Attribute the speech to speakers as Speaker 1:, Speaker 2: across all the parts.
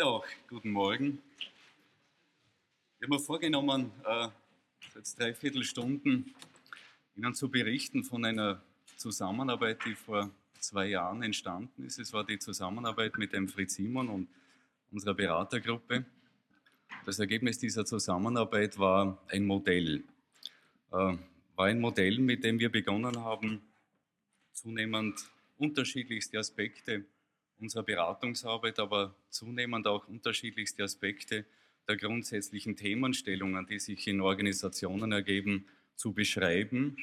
Speaker 1: Ja, guten Morgen. Ich habe mir vorgenommen, äh, jetzt drei Viertelstunden Ihnen zu berichten von einer Zusammenarbeit, die vor zwei Jahren entstanden ist. Es war die Zusammenarbeit mit dem Fritz Simon und unserer Beratergruppe. Das Ergebnis dieser Zusammenarbeit war ein Modell. Äh, war ein Modell, mit dem wir begonnen haben, zunehmend unterschiedlichste Aspekte unserer Beratungsarbeit, aber zunehmend auch unterschiedlichste Aspekte der grundsätzlichen Themenstellungen, die sich in Organisationen ergeben, zu beschreiben,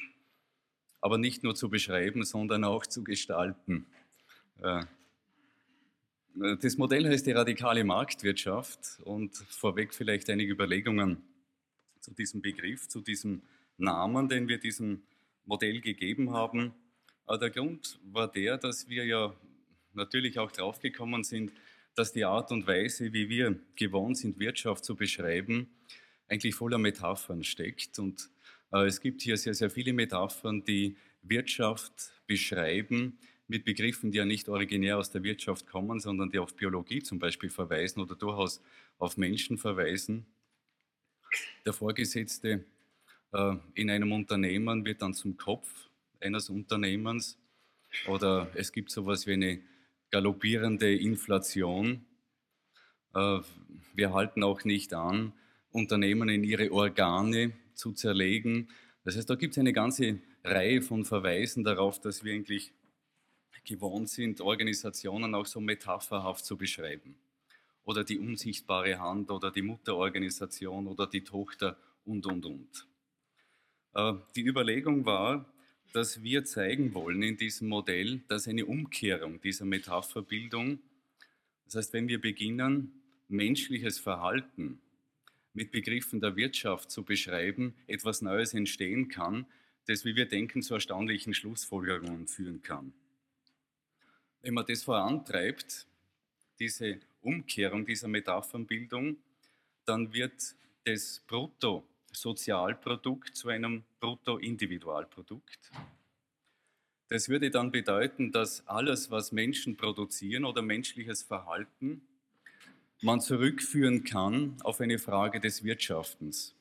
Speaker 1: aber nicht nur zu beschreiben, sondern auch zu gestalten. Äh, das Modell heißt die radikale Marktwirtschaft und vorweg vielleicht einige Überlegungen zu diesem Begriff, zu diesem Namen, den wir diesem Modell gegeben haben. Der Grund war der, dass wir ja natürlich auch draufgekommen sind, dass die Art und Weise, wie wir gewohnt sind, Wirtschaft zu beschreiben, eigentlich voller Metaphern steckt. Und äh, es gibt hier sehr, sehr viele Metaphern, die Wirtschaft beschreiben mit Begriffen, die ja nicht originär aus der Wirtschaft kommen, sondern die auf Biologie zum Beispiel verweisen oder durchaus auf Menschen verweisen. Der Vorgesetzte äh, in einem Unternehmen wird dann zum Kopf eines Unternehmens oder es gibt sowas wie eine galoppierende Inflation. Äh, wir halten auch nicht an, Unternehmen in ihre Organe zu zerlegen. Das heißt, da gibt es eine ganze Reihe von Verweisen darauf, dass wir eigentlich gewohnt sind, Organisationen auch so metapherhaft zu beschreiben. Oder die unsichtbare Hand oder die Mutterorganisation oder die Tochter und, und, und. Äh, die Überlegung war, dass wir zeigen wollen in diesem Modell, dass eine Umkehrung dieser Metapherbildung, das heißt, wenn wir beginnen, menschliches Verhalten mit Begriffen der Wirtschaft zu beschreiben, etwas Neues entstehen kann, das, wie wir denken, zu erstaunlichen Schlussfolgerungen führen kann. Wenn man das vorantreibt, diese Umkehrung dieser Metaphernbildung, dann wird das Brutto Sozialprodukt zu einem Bruttoindividualprodukt. Das würde dann bedeuten, dass alles, was Menschen produzieren oder menschliches Verhalten, man zurückführen kann auf eine Frage des Wirtschaftens.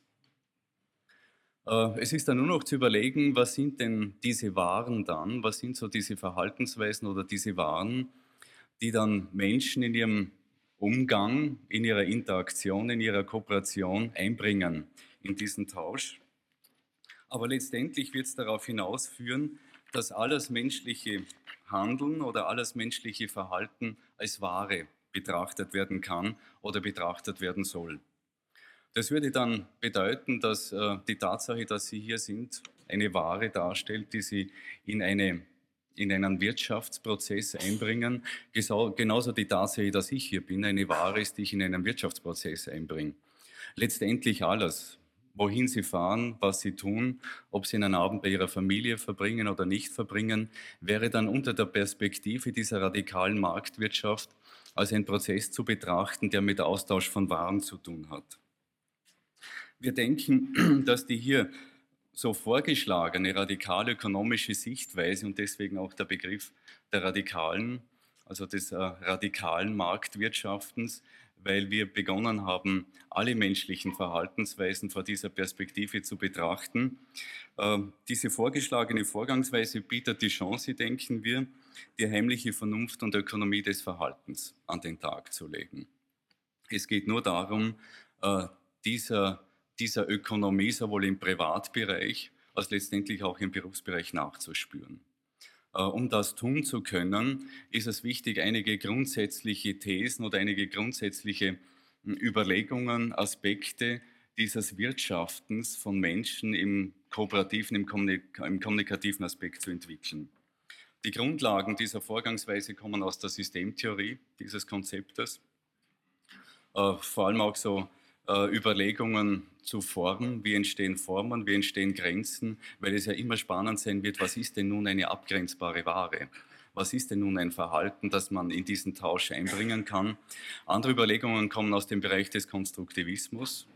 Speaker 1: Äh, es ist dann nur noch zu überlegen, was sind denn diese Waren dann, was sind so diese Verhaltensweisen oder diese Waren, die dann Menschen in ihrem Umgang, in ihrer Interaktion, in ihrer Kooperation einbringen in diesen Tausch. Aber letztendlich wird es darauf hinausführen, dass alles menschliche Handeln oder alles menschliche Verhalten als Ware betrachtet werden kann oder betrachtet werden soll. Das würde dann bedeuten, dass äh, die Tatsache, dass Sie hier sind, eine Ware darstellt, die Sie in, eine, in einen Wirtschaftsprozess einbringen. Genauso die Tatsache, dass ich hier bin, eine Ware ist, die ich in einen Wirtschaftsprozess einbringe. Letztendlich alles, wohin sie fahren, was sie tun, ob sie einen Abend bei ihrer Familie verbringen oder nicht verbringen, wäre dann unter der Perspektive dieser radikalen Marktwirtschaft als ein Prozess zu betrachten, der mit Austausch von Waren zu tun hat. Wir denken, dass die hier so vorgeschlagene radikale ökonomische Sichtweise und deswegen auch der Begriff der radikalen, also des äh, radikalen Marktwirtschaftens, weil wir begonnen haben, alle menschlichen Verhaltensweisen vor dieser Perspektive zu betrachten. Ähm, diese vorgeschlagene Vorgangsweise bietet die Chance, denken wir, die heimliche Vernunft und Ökonomie des Verhaltens an den Tag zu legen. Es geht nur darum, äh, dieser, dieser Ökonomie sowohl im Privatbereich als letztendlich auch im Berufsbereich nachzuspüren. Äh, um das tun zu können, ist es wichtig, einige grundsätzliche Thesen oder einige grundsätzliche hm, Überlegungen, Aspekte dieses Wirtschaftens von Menschen im kooperativen, im, kommunikativen Aspekt zu entwickeln. Die Grundlagen dieser Vorgangsweise kommen aus der Systemtheorie dieses Konzeptes, äh, vor allem auch so äh, Überlegungen zu Formen, wie entstehen Formen, wie entstehen Grenzen, weil es ja immer spannend sein wird, was ist denn nun eine abgrenzbare Ware? Was ist denn nun ein Verhalten, das man in diesen Tausch einbringen kann? Andere Überlegungen kommen aus dem Bereich des Konstruktivismus,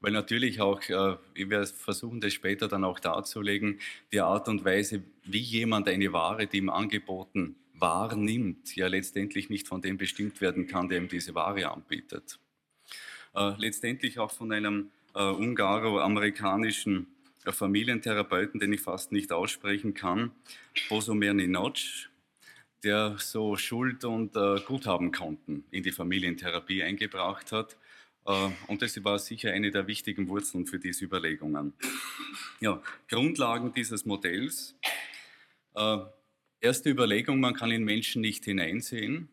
Speaker 1: weil natürlich auch, äh, wir versuchen das später dann auch darzulegen, die Art und Weise, wie jemand eine Ware, die ihm angeboten wahrnimmt, ja letztendlich nicht von dem bestimmt werden kann, der ihm diese Ware anbietet. Äh, letztendlich auch von einem äh, ungaro-amerikanischen äh, Familientherapeuten, den ich fast nicht aussprechen kann, Bosomer Ninoc, der so Schuld- und äh, Guthabenkonten in die Familientherapie eingebracht hat. Äh, und das war sicher eine der wichtigen Wurzeln für diese Überlegungen. Ja, Grundlagen dieses Modells. Äh, erste Überlegung, man kann in Menschen nicht hineinsehen.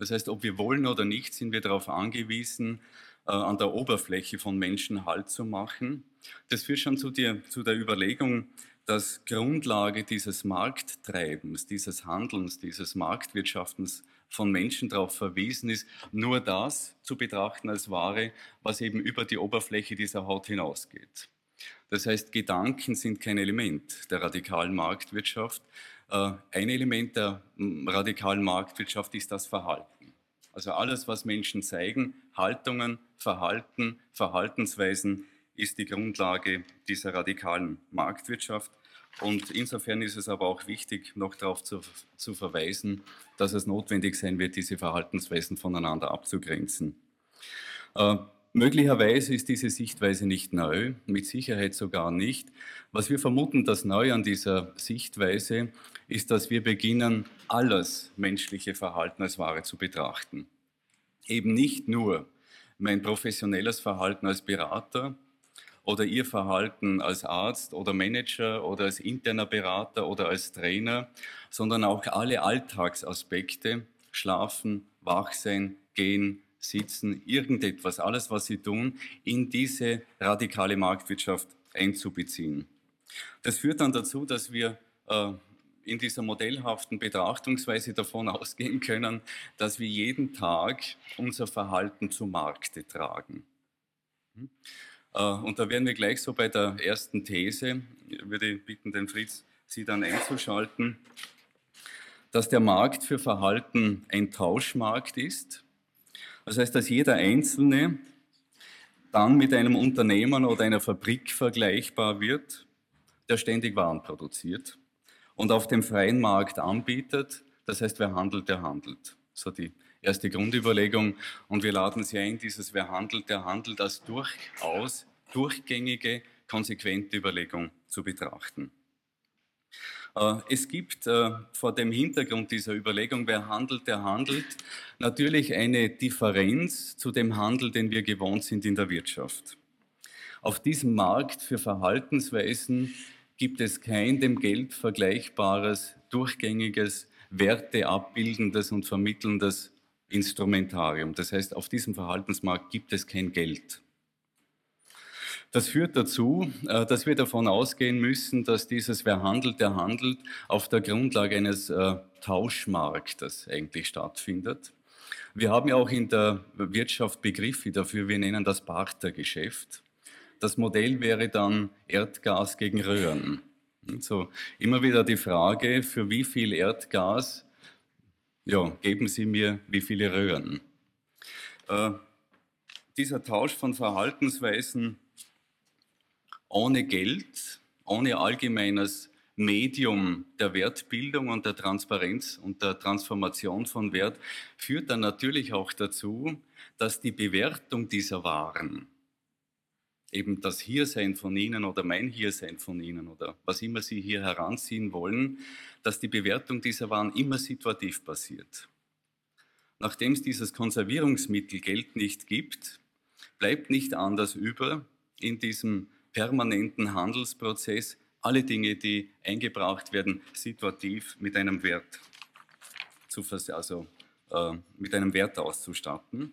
Speaker 1: Das heißt, ob wir wollen oder nicht, sind wir darauf angewiesen, äh, an der Oberfläche von Menschen Halt zu machen. Das führt schon zu der, zu der Überlegung, dass Grundlage dieses Markttreibens, dieses Handelns, dieses Marktwirtschaftens von Menschen darauf verwiesen ist, nur das zu betrachten als Ware, was eben über die Oberfläche dieser Haut hinausgeht. Das heißt, Gedanken sind kein Element der radikalen Marktwirtschaft. Äh, ein Element der radikalen Marktwirtschaft ist das Verhalten. Also alles, was Menschen zeigen, Haltungen, Verhalten, Verhaltensweisen, ist die Grundlage dieser radikalen Marktwirtschaft. Und insofern ist es aber auch wichtig, noch darauf zu, zu verweisen, dass es notwendig sein wird, diese Verhaltensweisen voneinander abzugrenzen. Äh, möglicherweise ist diese Sichtweise nicht neu, mit Sicherheit sogar nicht. Was wir vermuten, das Neue an dieser Sichtweise ist, dass wir beginnen, alles menschliche Verhalten als Ware zu betrachten. Eben nicht nur mein professionelles Verhalten als Berater, oder Ihr Verhalten als Arzt oder Manager oder als interner Berater oder als Trainer, sondern auch alle Alltagsaspekte, schlafen, wach sein, gehen, sitzen, irgendetwas, alles, was Sie tun, in diese radikale Marktwirtschaft einzubeziehen. Das führt dann dazu, dass wir äh, in dieser modellhaften Betrachtungsweise davon ausgehen können, dass wir jeden Tag unser Verhalten zu Markte tragen. Hm? Äh, und da wären wir gleich so bei der ersten These. Ich würde bitten, den Fritz, Sie dann einzuschalten, dass der Markt für Verhalten ein Tauschmarkt ist. Das heißt, dass jeder Einzelne dann mit einem Unternehmen oder einer Fabrik vergleichbar wird, der ständig Waren produziert und auf dem freien Markt anbietet. Das heißt, wer handelt, der handelt. So die erste Grundüberlegung. Und wir laden Sie ein, dieses Wer handelt, der handelt als durchaus durchgängige, konsequente Überlegung zu betrachten. Äh, es gibt äh, vor dem Hintergrund dieser Überlegung, wer handelt, der handelt, natürlich eine Differenz zu dem Handel, den wir gewohnt sind in der Wirtschaft. Auf diesem Markt für Verhaltensweisen gibt es kein dem Geld vergleichbares, durchgängiges, werteabbildendes und vermittelndes Instrumentarium. Das heißt, auf diesem Verhaltensmarkt gibt es kein Geld. Das führt dazu, äh, dass wir davon ausgehen müssen, dass dieses Wer handelt, der handelt auf der Grundlage eines äh, Tauschmarktes eigentlich stattfindet. Wir haben ja auch in der Wirtschaft Begriffe dafür, wir nennen das Bartergeschäft. Das Modell wäre dann Erdgas gegen Röhren. So, immer wieder die Frage, für wie viel Erdgas ja, geben Sie mir wie viele Röhren. Äh, dieser Tausch von Verhaltensweisen ohne Geld, ohne allgemeines Medium der Wertbildung und der Transparenz und der Transformation von Wert führt dann natürlich auch dazu, dass die Bewertung dieser Waren, eben das Hiersein von Ihnen oder mein Hiersein von Ihnen oder was immer Sie hier heranziehen wollen, dass die Bewertung dieser Waren immer situativ passiert. Nachdem es dieses Konservierungsmittel Geld nicht gibt, bleibt nicht anders über, in diesem permanenten Handelsprozess alle Dinge, die eingebracht werden, situativ mit einem Wert zu also äh, mit einem Wert auszustatten.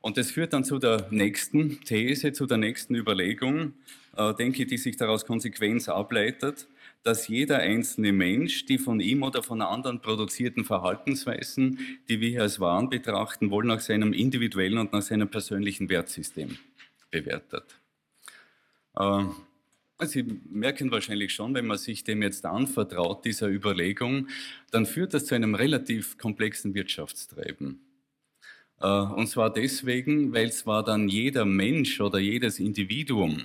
Speaker 1: Und das führt dann zu der nächsten These, zu der nächsten Überlegung, äh, denke ich, die sich daraus Konsequenz ableitet, dass jeder einzelne Mensch die von ihm oder von anderen produzierten Verhaltensweisen, die wir als Waren betrachten, wohl nach seinem individuellen und nach seinem persönlichen Wertsystem bewertet. Äh, Sie merken wahrscheinlich schon, wenn man sich dem jetzt anvertraut, dieser Überlegung, dann führt das zu einem relativ komplexen Wirtschaftstreiben. Äh, und zwar deswegen, weil zwar dann jeder Mensch oder jedes Individuum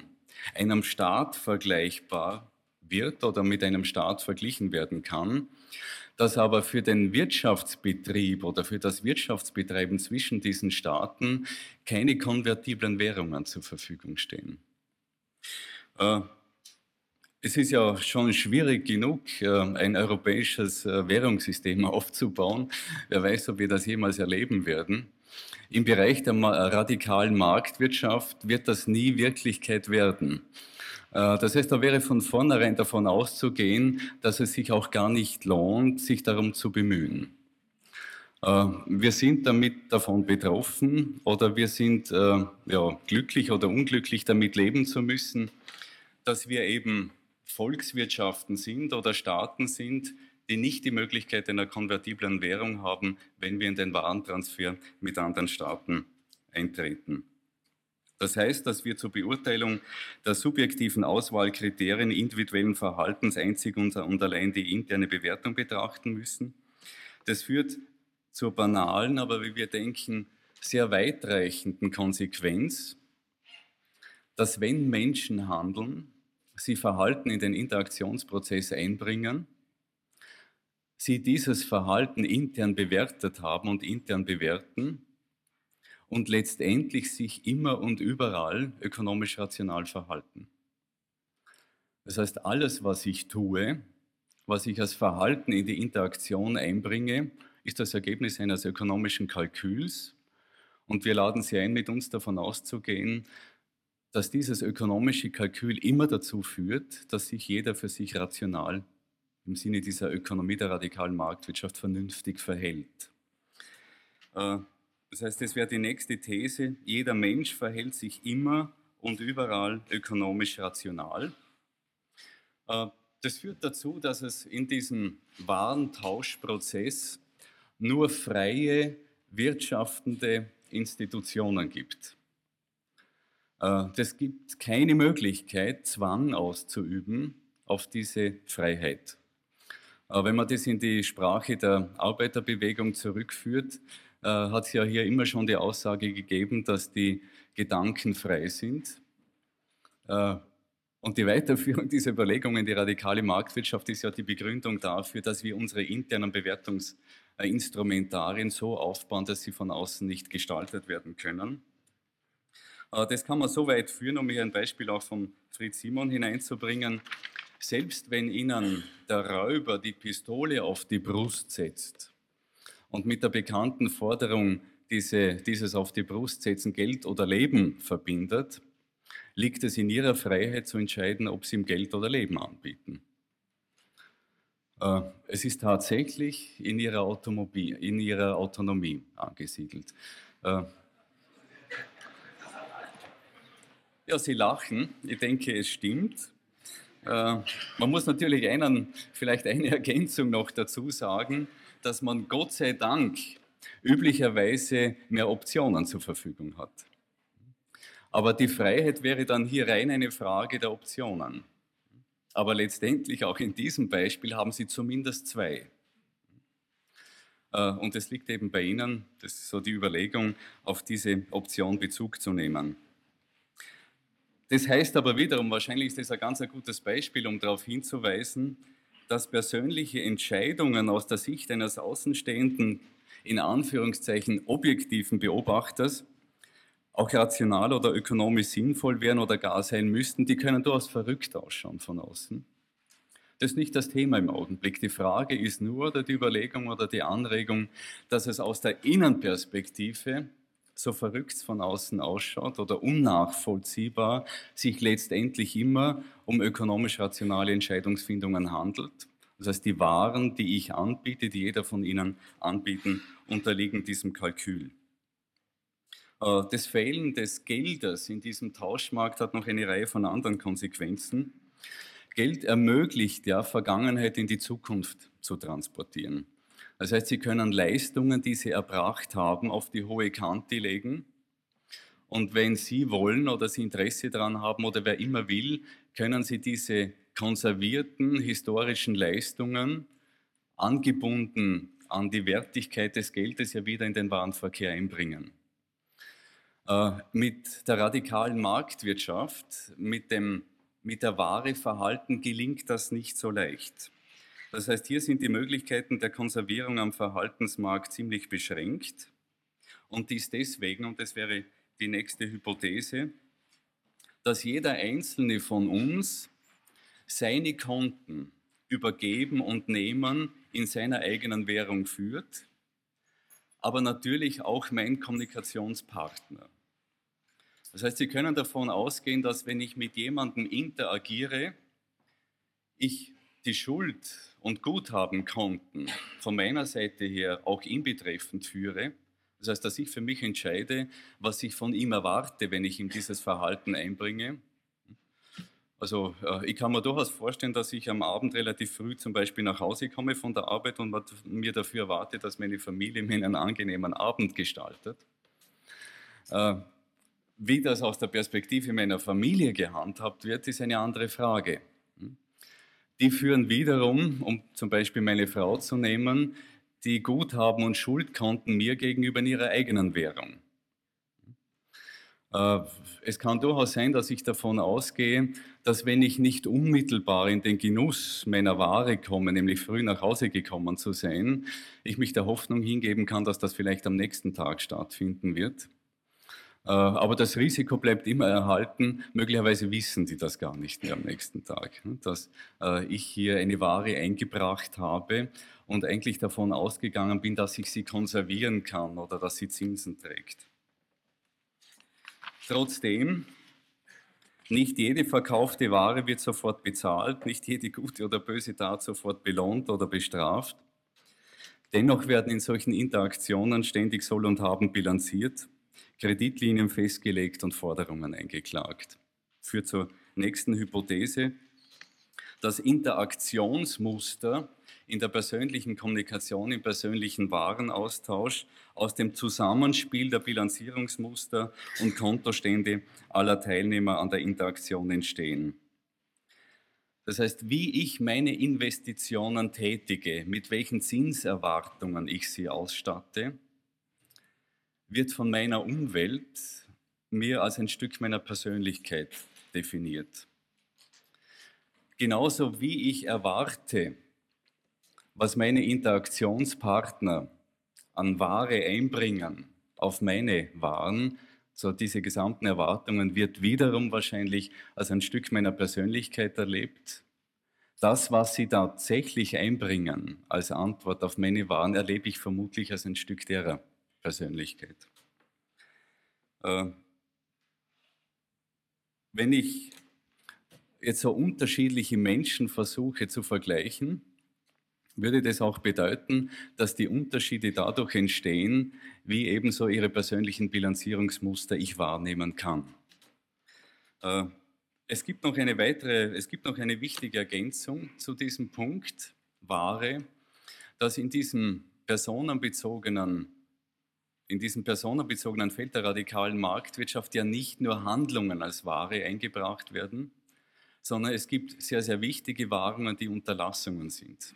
Speaker 1: einem Staat vergleichbar wird oder mit einem Staat verglichen werden kann, dass aber für den Wirtschaftsbetrieb oder für das Wirtschaftsbetreiben zwischen diesen Staaten keine konvertiblen Währungen zur Verfügung stehen. Äh, es ist ja schon schwierig genug, äh, ein europäisches äh, Währungssystem aufzubauen. Wer weiß, ob wir das jemals erleben werden. Im Bereich der radikalen Marktwirtschaft wird das nie Wirklichkeit werden. Das heißt, da wäre von vornherein davon auszugehen, dass es sich auch gar nicht lohnt, sich darum zu bemühen. Äh, wir sind damit davon betroffen oder wir sind äh, ja, glücklich oder unglücklich damit leben zu müssen, dass wir eben Volkswirtschaften sind oder Staaten sind, die nicht die Möglichkeit einer konvertiblen Währung haben, wenn wir in den Warentransfer mit anderen Staaten eintreten. Das heißt, dass wir zur Beurteilung der subjektiven Auswahlkriterien individuellen Verhaltens einzig und allein die interne Bewertung betrachten müssen. Das führt zur banalen, aber wie wir denken, sehr weitreichenden Konsequenz, dass wenn Menschen handeln, sie Verhalten in den Interaktionsprozess einbringen, sie dieses Verhalten intern bewertet haben und intern bewerten und letztendlich sich immer und überall ökonomisch rational verhalten. Das heißt, alles, was ich tue, was ich als Verhalten in die Interaktion einbringe, ist das Ergebnis eines ökonomischen Kalküls. Und wir laden Sie ein, mit uns davon auszugehen, dass dieses ökonomische Kalkül immer dazu führt, dass sich jeder für sich rational im Sinne dieser Ökonomie der radikalen Marktwirtschaft vernünftig verhält. Äh, das heißt, es wäre die nächste These, jeder Mensch verhält sich immer und überall ökonomisch rational. Äh, das führt dazu, dass es in diesem Warentauschprozess nur freie, wirtschaftende Institutionen gibt. Es äh, gibt keine Möglichkeit, Zwang auszuüben auf diese Freiheit. Äh, wenn man das in die Sprache der Arbeiterbewegung zurückführt, äh, hat es ja hier immer schon die Aussage gegeben, dass die Gedanken frei sind. Und die Weiterführung dieser Überlegungen, die radikale Marktwirtschaft, ist ja die Begründung dafür, dass wir unsere internen Bewertungsinstrumentarien so aufbauen, dass sie von außen nicht gestaltet werden können. Äh, das kann man so weit führen, um hier ein Beispiel auch von Fritz Simon hineinzubringen. Selbst wenn Ihnen der Räuber die Pistole auf die Brust setzt, und mit der bekannten Forderung, diese, dieses auf die Brust setzen, Geld oder Leben verbindet, liegt es in ihrer Freiheit zu entscheiden, ob sie ihm Geld oder Leben anbieten. Äh, es ist tatsächlich in ihrer, Automobil, in ihrer Autonomie angesiedelt. Äh, ja, Sie lachen. Ich denke, es stimmt. Äh, man muss natürlich einen, vielleicht eine Ergänzung noch dazu sagen dass man Gott sei Dank üblicherweise mehr Optionen zur Verfügung hat. Aber die Freiheit wäre dann hier rein eine Frage der Optionen. Aber letztendlich auch in diesem Beispiel haben Sie zumindest zwei. Äh, und es liegt eben bei Ihnen, das ist so die Überlegung, auf diese Option Bezug zu nehmen. Das heißt aber wiederum, wahrscheinlich ist das ein ganz gutes Beispiel, um darauf hinzuweisen, dass persönliche Entscheidungen aus der Sicht eines außenstehenden, in Anführungszeichen objektiven Beobachters auch rational oder ökonomisch sinnvoll wären oder gar sein müssten, die können durchaus verrückt ausschauen von außen. Das ist nicht das Thema im Augenblick. Die Frage ist nur oder die Überlegung oder die Anregung, dass es aus der Innenperspektive so verrückt von außen ausschaut oder unnachvollziehbar, sich letztendlich immer um ökonomisch rationale Entscheidungsfindungen handelt. Das heißt, die Waren, die ich anbiete, die jeder von Ihnen anbieten, unterliegen diesem Kalkül. Äh, das Fehlen des Geldes in diesem Tauschmarkt hat noch eine Reihe von anderen Konsequenzen. Geld ermöglicht ja, Vergangenheit in die Zukunft zu transportieren. Das heißt, Sie können Leistungen, die Sie erbracht haben, auf die hohe Kante legen. Und wenn Sie wollen oder Sie Interesse daran haben oder wer immer will, können Sie diese konservierten historischen Leistungen angebunden an die Wertigkeit des Geldes ja wieder in den Warenverkehr einbringen. Äh, mit der radikalen Marktwirtschaft, mit dem mit der Ware Verhalten gelingt das nicht so leicht. Das heißt, hier sind die Möglichkeiten der Konservierung am Verhaltensmarkt ziemlich beschränkt. Und dies deswegen, und das wäre die nächste Hypothese, dass jeder einzelne von uns seine Konten übergeben und nehmen in seiner eigenen Währung führt, aber natürlich auch mein Kommunikationspartner. Das heißt, Sie können davon ausgehen, dass wenn ich mit jemandem interagiere, ich die Schuld und Guthabenkonten von meiner Seite her auch ihn betreffend führe. Das heißt, dass ich für mich entscheide, was ich von ihm erwarte, wenn ich ihm dieses Verhalten einbringe. Also äh, ich kann mir durchaus vorstellen, dass ich am Abend relativ früh zum Beispiel nach Hause komme von der Arbeit und mir dafür erwarte, dass meine Familie mir einen angenehmen Abend gestaltet. Wie das aus der Perspektive meiner Familie gehandhabt wird, ist eine andere Frage. Die führen wiederum, um zum Beispiel meine Frau zu nehmen, die Guthaben und Schuldkonten mir gegenüber in ihrer eigenen Währung. Äh, es kann durchaus sein, dass ich davon ausgehe, dass wenn ich nicht unmittelbar in den Genuss meiner Ware komme, nämlich früh nach Hause gekommen zu sein, ich mich der Hoffnung hingeben kann, dass das vielleicht am nächsten Tag stattfinden wird. Äh, aber das Risiko bleibt immer erhalten. Möglicherweise wissen die das gar nicht mehr am nächsten Tag, ne, dass äh, ich hier eine Ware eingebracht habe und eigentlich davon ausgegangen bin, dass ich sie konservieren kann oder dass sie Zinsen trägt. Trotzdem, nicht jede verkaufte Ware wird sofort bezahlt, nicht jede gute oder böse Tat sofort belohnt oder bestraft. Dennoch werden in solchen Interaktionen ständig Soll und Haben bilanziert Kreditlinien festgelegt und Forderungen eingeklagt. Führt zur nächsten Hypothese. Das Interaktionsmuster in der persönlichen Kommunikation, im persönlichen Warenaustausch aus dem Zusammenspiel der Bilanzierungsmuster und Kontostände aller Teilnehmer an der Interaktion entstehen. Das heißt, wie ich meine Investitionen tätige, mit welchen Zinserwartungen ich sie ausstatte, wird von meiner Umwelt mir als ein Stück meiner Persönlichkeit definiert. Genauso wie ich erwarte, was meine Interaktionspartner an Ware einbringen auf meine Waren, so diese gesamten Erwartungen wird wiederum wahrscheinlich als ein Stück meiner Persönlichkeit erlebt. Das, was sie tatsächlich einbringen als Antwort auf meine Waren, erlebe ich vermutlich als ein Stück derer. Persönlichkeit. Äh, wenn ich jetzt so unterschiedliche Menschen versuche zu vergleichen, würde das auch bedeuten, dass die Unterschiede dadurch entstehen, wie ebenso ihre persönlichen Bilanzierungsmuster ich wahrnehmen kann. Äh, es gibt noch eine weitere, es gibt noch eine wichtige Ergänzung zu diesem Punkt, Ware, dass in diesem personenbezogenen in diesem personenbezogenen Feld der radikalen Marktwirtschaft ja nicht nur Handlungen als Ware eingebracht werden, sondern es gibt sehr, sehr wichtige Warungen, die Unterlassungen sind.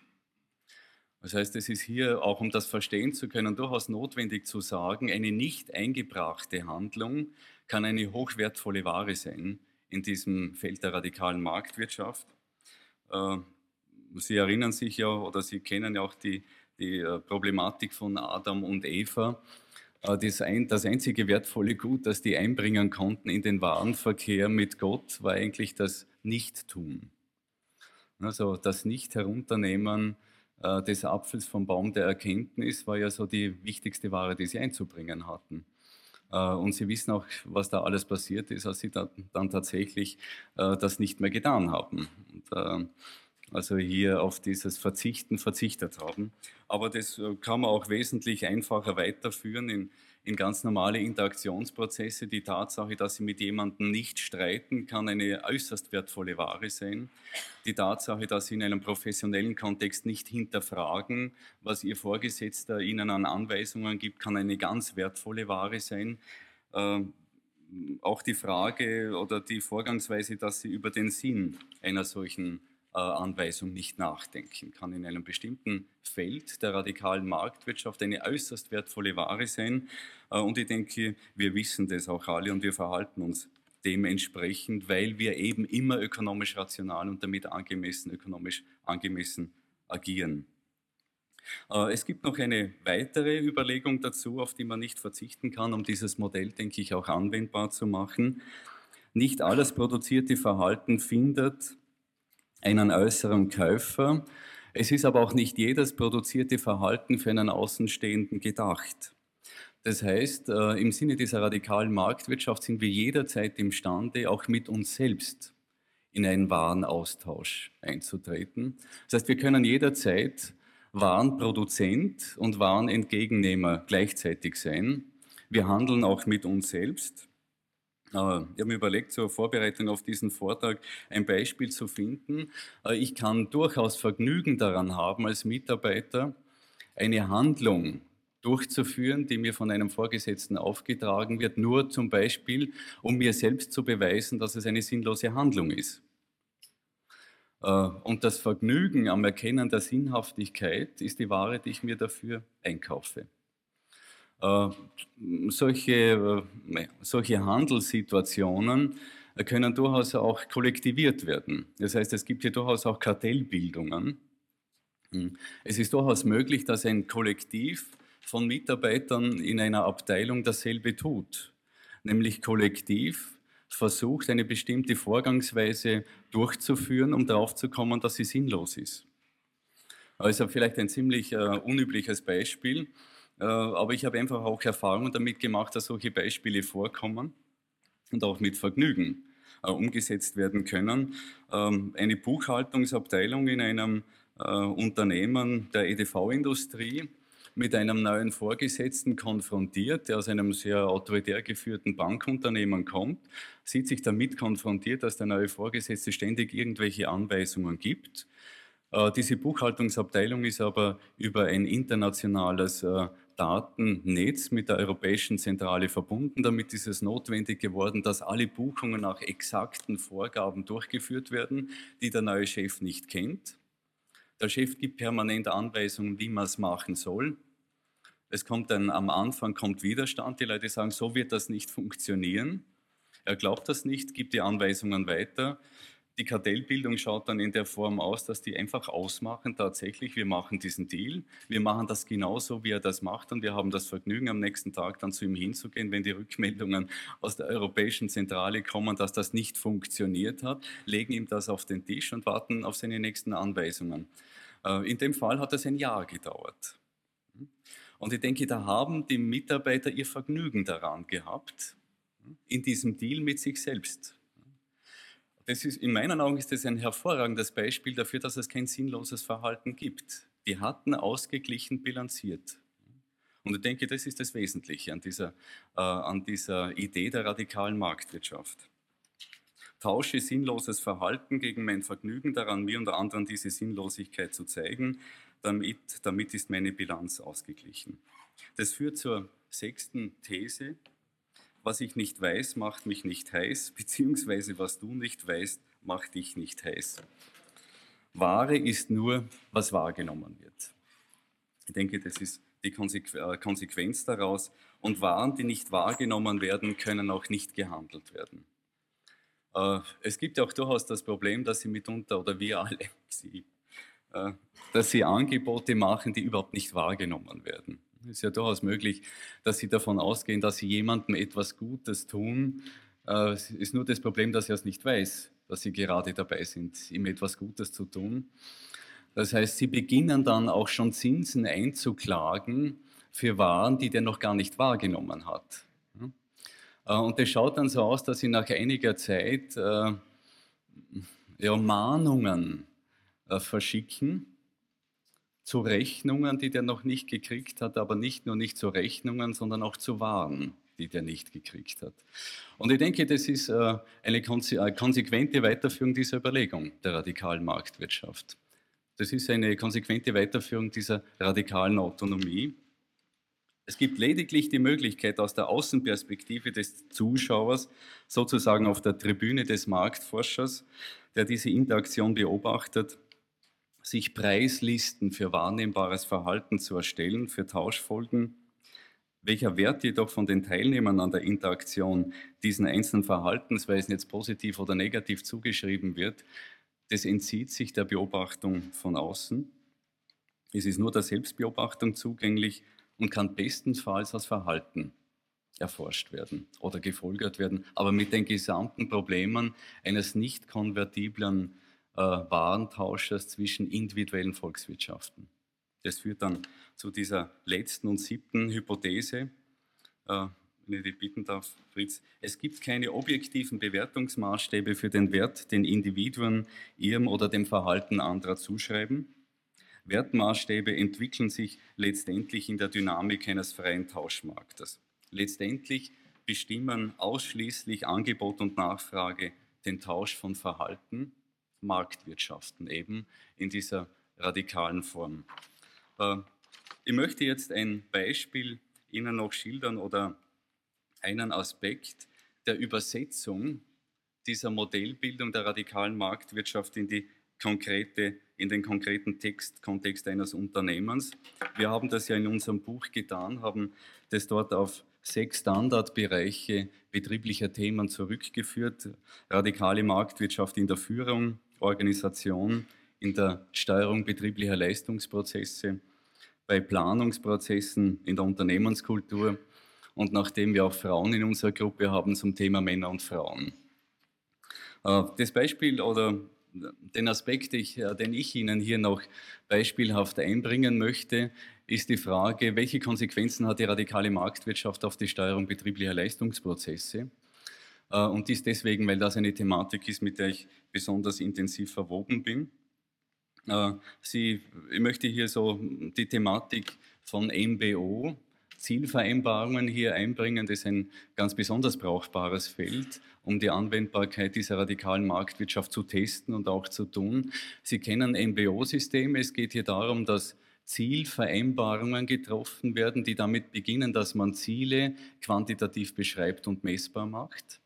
Speaker 1: Das heißt, es ist hier auch, um das verstehen zu können, durchaus notwendig zu sagen, eine nicht eingebrachte Handlung kann eine hochwertvolle Ware sein in diesem Feld der radikalen Marktwirtschaft. Äh, Sie erinnern sich ja oder Sie kennen ja auch die, die äh, Problematik von Adam und Eva. Äh, das, ein, das einzige wertvolle Gut, das die einbringen konnten in den Warenverkehr mit Gott, war eigentlich das Nicht-Tun. Also das Nicht-Herunternehmen äh, des Apfels vom Baum der Erkenntnis war ja so die wichtigste Ware, die sie einzubringen hatten. Äh, und sie wissen auch, was da alles passiert ist, als sie da, dann tatsächlich das nicht mehr getan haben. Und, also hier auf dieses Verzichten verzichtet haben. Aber das äh, kann man auch wesentlich einfacher weiterführen in, in ganz normale Interaktionsprozesse. Die Tatsache, dass Sie mit jemandem nicht streiten, kann eine äußerst wertvolle Ware sein. Die Tatsache, dass Sie in einem professionellen Kontext nicht hinterfragen, was Ihr Vorgesetzter Ihnen an Anweisungen gibt, kann eine ganz wertvolle Ware sein. Ähm, auch die Frage oder die Vorgangsweise, dass Sie über den Sinn einer solchen Anweisung nicht nachdenken, kann in einem bestimmten Feld der radikalen Marktwirtschaft eine äußerst wertvolle Ware sein. Äh, und ich denke, wir wissen das auch alle und wir verhalten uns dementsprechend, weil wir eben immer ökonomisch rational und damit angemessen, ökonomisch angemessen äh, agieren. Äh, es gibt noch eine weitere Überlegung dazu, auf die man nicht verzichten kann, um dieses Modell, denke ich, auch anwendbar zu machen. Nicht alles produzierte Verhalten findet einen äußeren Käufer. Es ist aber auch nicht jedes produzierte Verhalten für einen Außenstehenden gedacht. Das heißt, äh, im Sinne dieser radikalen Marktwirtschaft sind wir jederzeit imstande, auch mit uns selbst in einen Warenaustausch einzutreten. Das heißt, wir können jederzeit Warenproduzent und Warenentgegennehmer gleichzeitig sein. Wir handeln auch mit uns selbst. Ich habe mir überlegt, zur Vorbereitung auf diesen Vortrag ein Beispiel zu finden. Äh, ich kann durchaus Vergnügen daran haben, als Mitarbeiter eine Handlung durchzuführen, die mir von einem Vorgesetzten aufgetragen wird, nur zum Beispiel, um mir selbst zu beweisen, dass es eine sinnlose Handlung ist. Äh, und das Vergnügen am Erkennen der Sinnhaftigkeit ist die Ware, die ich mir dafür einkaufe. Äh, solche, äh, solche Handelssituationen können durchaus auch kollektiviert werden. Das heißt, es gibt hier durchaus auch Kartellbildungen. Hm. Es ist durchaus möglich, dass ein Kollektiv von Mitarbeitern in einer Abteilung dasselbe tut, nämlich kollektiv versucht, eine bestimmte Vorgangsweise durchzuführen, um darauf zu kommen, dass sie sinnlos ist. Also vielleicht ein ziemlich äh, unübliches Beispiel, aber ich habe einfach auch Erfahrungen damit gemacht, dass solche Beispiele vorkommen und auch mit Vergnügen äh, umgesetzt werden können. Ähm, eine Buchhaltungsabteilung in einem äh, Unternehmen der EDV-Industrie mit einem neuen Vorgesetzten konfrontiert, der aus einem sehr autoritär geführten Bankunternehmen kommt, sieht sich damit konfrontiert, dass der neue Vorgesetzte ständig irgendwelche Anweisungen gibt. Äh, diese Buchhaltungsabteilung ist aber über ein internationales äh, Datennetz mit der Europäischen Zentrale verbunden. Damit ist es notwendig geworden, dass alle Buchungen nach exakten Vorgaben durchgeführt werden, die der neue Chef nicht kennt. Der Chef gibt permanent Anweisungen, wie man es machen soll. Es kommt dann am Anfang kommt Widerstand. Die Leute sagen, so wird das nicht funktionieren. Er glaubt das nicht, gibt die Anweisungen weiter. Die Kartellbildung schaut dann in der Form aus, dass die einfach ausmachen, tatsächlich, wir machen diesen Deal, wir machen das genauso, wie er das macht und wir haben das Vergnügen, am nächsten Tag dann zu ihm hinzugehen, wenn die Rückmeldungen aus der Europäischen Zentrale kommen, dass das nicht funktioniert hat, legen ihm das auf den Tisch und warten auf seine nächsten Anweisungen. Äh, in dem Fall hat es ein Jahr gedauert. Und ich denke, da haben die Mitarbeiter ihr Vergnügen daran gehabt, in diesem Deal mit sich selbst. Das ist, in meinen Augen ist das ein hervorragendes Beispiel dafür, dass es kein sinnloses Verhalten gibt. Die hatten ausgeglichen bilanziert. Und ich denke, das ist das Wesentliche an dieser, äh, an dieser Idee der radikalen Marktwirtschaft tausche sinnloses Verhalten gegen mein Vergnügen daran, mir unter anderem diese Sinnlosigkeit zu zeigen. Damit, damit ist meine Bilanz ausgeglichen. Das führt zur sechsten These. Was ich nicht weiß, macht mich nicht heiß, beziehungsweise was du nicht weißt, macht dich nicht heiß. Wahre ist nur, was wahrgenommen wird. Ich denke, das ist die äh, Konsequenz daraus. Und Waren, die nicht wahrgenommen werden, können auch nicht gehandelt werden. Äh, es gibt ja auch durchaus das Problem, dass sie mitunter, oder wir alle, äh, dass sie Angebote machen, die überhaupt nicht wahrgenommen werden. Ist ja durchaus möglich, dass sie davon ausgehen, dass sie jemandem etwas Gutes tun. Äh, es ist nur das Problem, dass er es nicht weiß, dass sie gerade dabei sind, ihm etwas Gutes zu tun. Das heißt, sie beginnen dann auch schon Zinsen einzuklagen für Waren, die der noch gar nicht wahrgenommen hat. Äh, und das schaut dann so aus, dass sie nach einiger Zeit äh, ja, Mahnungen verschicken zu Rechnungen, die der noch nicht gekriegt hat, aber nicht nur nicht zu Rechnungen, sondern auch zu Waren, die der nicht gekriegt hat. Und ich denke, das ist äh, eine konsequente Weiterführung dieser Überlegung der radikalen Marktwirtschaft. Das ist eine konsequente Weiterführung dieser radikalen Autonomie. Es gibt lediglich die Möglichkeit, aus der Außenperspektive des Zuschauers, sozusagen auf der Tribüne des Marktforschers, der diese Interaktion beobachtet, sich Preislisten für wahrnehmbares Verhalten zu erstellen, für Tauschfolgen. Welcher Wert jedoch von den Teilnehmern an der Interaktion diesen einzelnen Verhaltensweisen jetzt positiv oder negativ zugeschrieben wird, das entzieht sich der Beobachtung von außen. Es ist nur der Selbstbeobachtung zugänglich und kann bestenfalls als Verhalten erforscht werden oder gefolgert werden, aber mit den gesamten Problemen eines nicht konvertiblen äh, Warentauschers zwischen individuellen Volkswirtschaften. Das führt dann zu dieser letzten und siebten Hypothese, äh, wenn ich dich bitten darf, Fritz. Es gibt keine objektiven Bewertungsmaßstäbe für den Wert, den Individuen ihrem oder dem Verhalten anderer zuschreiben. Wertmaßstäbe entwickeln sich letztendlich in der Dynamik eines freien Tauschmarktes. Letztendlich bestimmen ausschließlich Angebot und Nachfrage den Tausch von Verhalten, Marktwirtschaften eben in dieser radikalen Form. Äh, ich möchte jetzt ein Beispiel Ihnen noch schildern oder einen Aspekt der Übersetzung dieser Modellbildung der radikalen Marktwirtschaft in, die konkrete, in den konkreten Textkontext eines Unternehmens. Wir haben das ja in unserem Buch getan, haben das dort auf sechs Standardbereiche betrieblicher Themen zurückgeführt. Radikale Marktwirtschaft in der Führung, Organisation, in der Steuerung betrieblicher Leistungsprozesse, bei Planungsprozessen in der Unternehmenskultur und nachdem wir auch Frauen in unserer Gruppe haben zum Thema Männer und Frauen. Äh, das Beispiel oder den Aspekt, äh, den ich Ihnen hier noch beispielhaft einbringen möchte, ist die Frage, welche Konsequenzen hat die radikale Marktwirtschaft auf die Steuerung betrieblicher Leistungsprozesse? Äh, und dies deswegen, weil das eine Thematik ist, mit der ich besonders intensiv verwoben bin. Sie, ich möchte hier so die Thematik von MBO, Zielvereinbarungen hier einbringen. Das ist ein ganz besonders brauchbares Feld, um die Anwendbarkeit dieser radikalen Marktwirtschaft zu testen und auch zu tun. Sie kennen MBO-Systeme. Es geht hier darum, dass Zielvereinbarungen getroffen werden, die damit beginnen, dass man Ziele quantitativ beschreibt und messbar macht.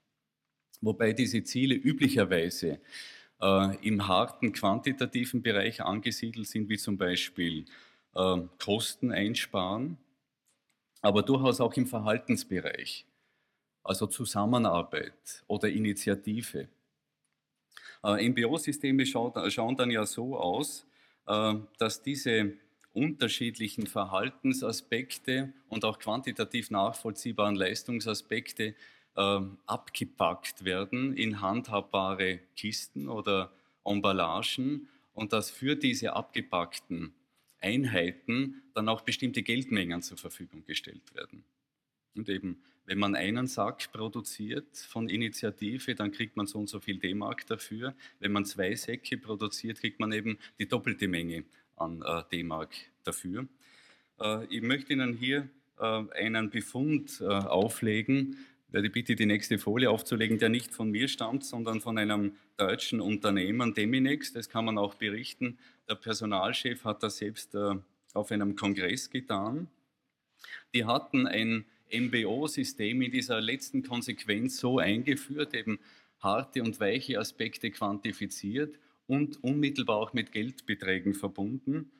Speaker 1: Wobei diese Ziele üblicherweise äh, im harten quantitativen Bereich angesiedelt sind, wie zum Beispiel äh, Kosten einsparen, aber durchaus auch im Verhaltensbereich, also Zusammenarbeit oder Initiative. Äh, MBO-Systeme schauen, schauen, dann ja so aus, äh, dass diese unterschiedlichen Verhaltensaspekte und auch quantitativ nachvollziehbaren Leistungsaspekte äh, abgepackt werden in handhabbare Kisten oder Emballagen und dass für diese abgepackten Einheiten dann auch bestimmte Geldmengen zur Verfügung gestellt werden. Und eben, wenn man einen Sack produziert von Initiative, dann kriegt man so und so viel D-Mark dafür. Wenn man zwei Säcke produziert, kriegt man eben die doppelte Menge an äh, D-Mark dafür. Äh, ich möchte Ihnen hier äh, einen Befund äh, auflegen, werde bitte die nächste Folie aufzulegen, der nicht von mir stammt, sondern von einem deutschen Unternehmen, Deminex. Das kann man auch berichten. Der Personalchef hat das selbst äh, auf einem Kongress getan. Die hatten ein MBO-System in dieser letzten Konsequenz so eingeführt, eben harte und weiche Aspekte quantifiziert und unmittelbar auch mit Geldbeträgen verbunden.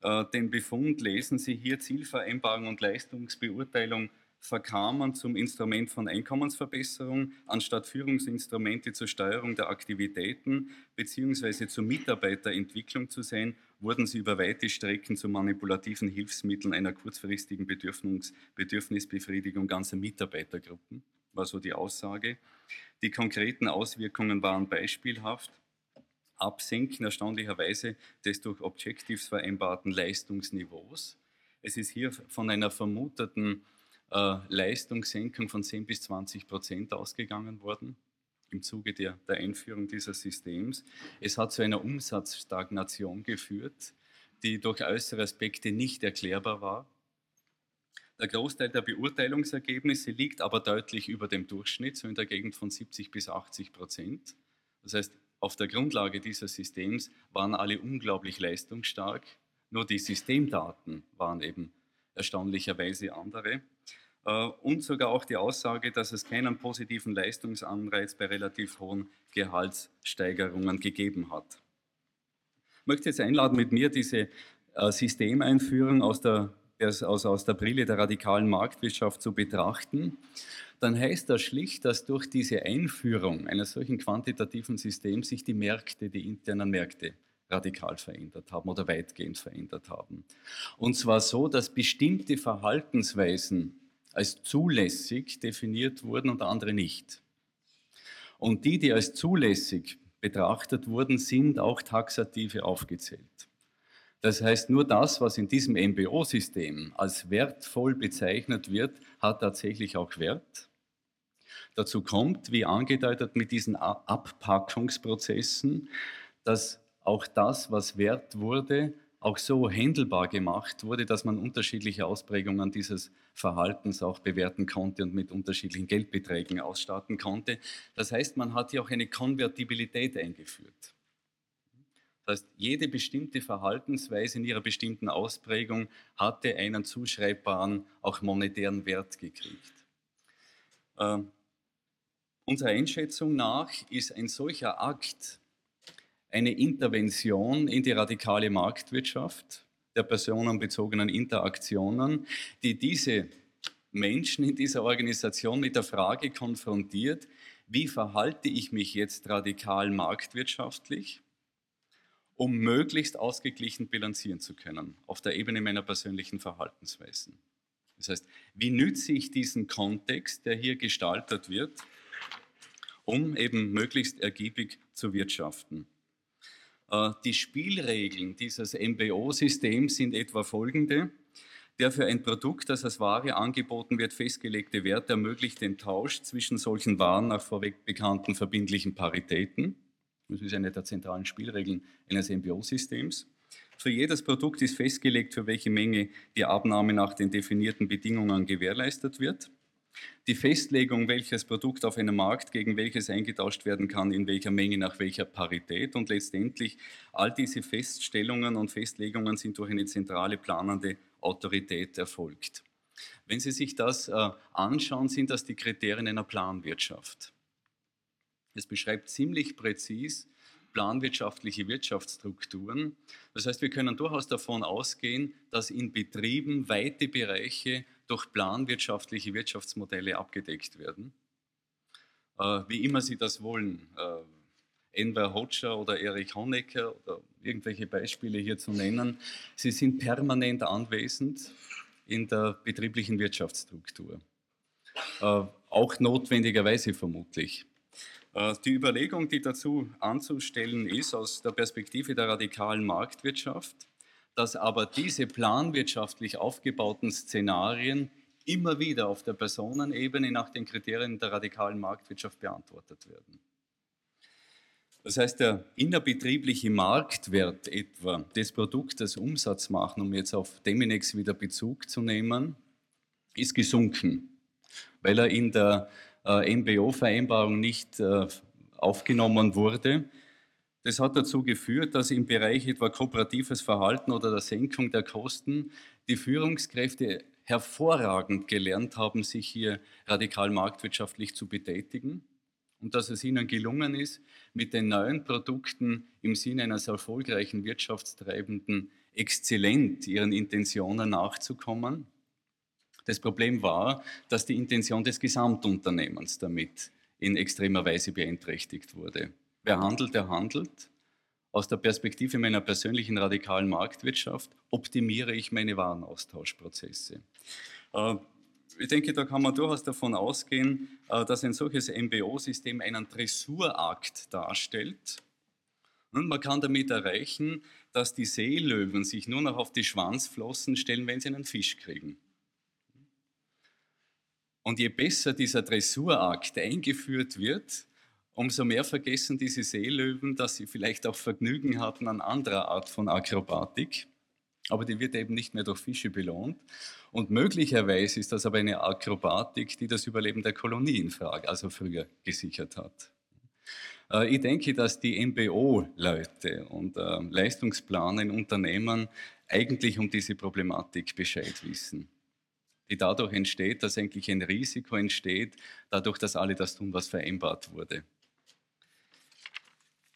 Speaker 1: Äh, den Befund lesen Sie hier Zielvereinbarung und Leistungsbeurteilung verkamen zum Instrument von Einkommensverbesserung, anstatt Führungsinstrumente zur Steuerung der Aktivitäten bzw. zur Mitarbeiterentwicklung zu sein, wurden sie über weite Strecken zu manipulativen Hilfsmitteln einer kurzfristigen Bedürfnisbefriedigung ganzer Mitarbeitergruppen, war so die Aussage. Die konkreten Auswirkungen waren beispielhaft. Absenken erstaunlicherweise des durch Objectives vereinbarten Leistungsniveaus. Es ist hier von einer vermuteten äh, Leistungssenkung von 10 bis 20 Prozent ausgegangen worden im Zuge der, der Einführung dieses Systems. Es hat zu einer Umsatzstagnation geführt, die durch äußere Aspekte nicht erklärbar war. Der Großteil der Beurteilungsergebnisse liegt aber deutlich über dem Durchschnitt, so in der Gegend von 70 bis 80 Prozent. Das heißt, auf der Grundlage dieses Systems waren alle unglaublich leistungsstark, nur die Systemdaten waren eben erstaunlicherweise andere. Äh, und sogar auch die Aussage, dass es keinen positiven Leistungsanreiz bei relativ hohen Gehaltssteigerungen gegeben hat. Ich möchte jetzt einladen, mit mir diese äh, Systemeinführung aus der, aus, aus der Brille der radikalen Marktwirtschaft zu betrachten. Dann heißt das schlicht, dass durch diese Einführung eines solchen quantitativen Systems sich die Märkte, die internen Märkte radikal verändert haben oder weitgehend verändert haben. Und zwar so, dass bestimmte Verhaltensweisen als zulässig definiert wurden und andere nicht. Und die, die als zulässig betrachtet wurden, sind auch taxative aufgezählt. Das heißt, nur das, was in diesem MBO-System als wertvoll bezeichnet wird, hat tatsächlich auch Wert. Dazu kommt, wie angedeutet mit diesen Abpackungsprozessen, dass auch das, was wert wurde, auch so händelbar gemacht wurde, dass man unterschiedliche Ausprägungen dieses Verhaltens auch bewerten konnte und mit unterschiedlichen Geldbeträgen ausstatten konnte. Das heißt, man hat hier auch eine Konvertibilität eingeführt. Das heißt, jede bestimmte Verhaltensweise in ihrer bestimmten Ausprägung hatte einen zuschreibbaren, auch monetären Wert gekriegt. Äh, unserer Einschätzung nach ist ein solcher Akt eine Intervention in die radikale Marktwirtschaft der personenbezogenen Interaktionen, die diese Menschen in dieser Organisation mit der Frage konfrontiert, wie verhalte ich mich jetzt radikal marktwirtschaftlich, um möglichst ausgeglichen bilanzieren zu können auf der Ebene meiner persönlichen Verhaltensweisen. Das heißt, wie nütze ich diesen Kontext, der hier gestaltet wird, um eben möglichst ergiebig zu wirtschaften. Äh, die Spielregeln dieses MBO-Systems sind etwa folgende. Der für ein Produkt, das als Ware angeboten wird, festgelegte Wert ermöglicht den Tausch zwischen solchen Waren nach vorweg bekannten verbindlichen Paritäten. Das ist eine der zentralen Spielregeln eines MBO-Systems. Für jedes Produkt ist festgelegt, für welche Menge die Abnahme nach den definierten Bedingungen gewährleistet wird. Die Festlegung, welches Produkt auf einem Markt gegen welches eingetauscht werden kann, in welcher Menge, nach welcher Parität und letztendlich all diese Feststellungen und Festlegungen sind durch eine zentrale planende Autorität erfolgt. Wenn Sie sich das äh, anschauen, sind das die Kriterien einer Planwirtschaft. Es beschreibt ziemlich präzis planwirtschaftliche Wirtschaftsstrukturen. Das heißt, wir können durchaus davon ausgehen, dass in Betrieben weite Bereiche durch planwirtschaftliche Wirtschaftsmodelle abgedeckt werden. Äh, wie immer Sie das wollen. Äh, Enver Hoxha oder Erich Honecker oder irgendwelche Beispiele hier zu nennen, sie sind permanent anwesend in der betrieblichen Wirtschaftsstruktur. Äh, auch notwendigerweise vermutlich. Äh, die Überlegung, die dazu anzustellen ist, aus der Perspektive der radikalen Marktwirtschaft, dass aber diese planwirtschaftlich aufgebauten Szenarien immer wieder auf der Personenebene nach den Kriterien der radikalen Marktwirtschaft beantwortet werden. Das heißt, der innerbetriebliche Marktwert etwa des Produktes Umsatz machen, um jetzt auf Deminex wieder Bezug zu nehmen, ist gesunken, weil er in der äh, MBO-Vereinbarung nicht äh, aufgenommen wurde. Das hat dazu geführt, dass im Bereich etwa kooperatives Verhalten oder der Senkung der Kosten die Führungskräfte hervorragend gelernt haben, sich hier radikal marktwirtschaftlich zu betätigen und dass es ihnen gelungen ist, mit den neuen Produkten im Sinne eines erfolgreichen Wirtschaftstreibenden exzellent ihren Intentionen nachzukommen. Das Problem war, dass die Intention des Gesamtunternehmens damit in extremer Weise beeinträchtigt wurde. Wer handelt, der handelt. Aus der Perspektive meiner persönlichen radikalen Marktwirtschaft optimiere ich meine Warenaustauschprozesse. Äh, ich denke, da kann man durchaus davon ausgehen, äh, dass ein solches MBO-System einen Dressurakt darstellt. Und man kann damit erreichen, dass die Seelöwen sich nur noch auf die Schwanzflossen stellen, wenn sie einen Fisch kriegen. Und je besser dieser Dressurakt eingeführt wird, umso mehr vergessen diese Seelöwen, dass sie vielleicht auch Vergnügen hatten an anderer Art von Akrobatik. Aber die wird eben nicht mehr durch Fische belohnt. Und möglicherweise ist das aber eine Akrobatik, die das Überleben der Kolonie in Frage, also früher, gesichert hat. Äh, ich denke, dass die MBO-Leute und äh, Leistungsplaner in Unternehmen eigentlich um diese Problematik Bescheid wissen. Die dadurch entsteht, dass eigentlich ein Risiko entsteht, dadurch, dass alle das tun, was vereinbart wurde.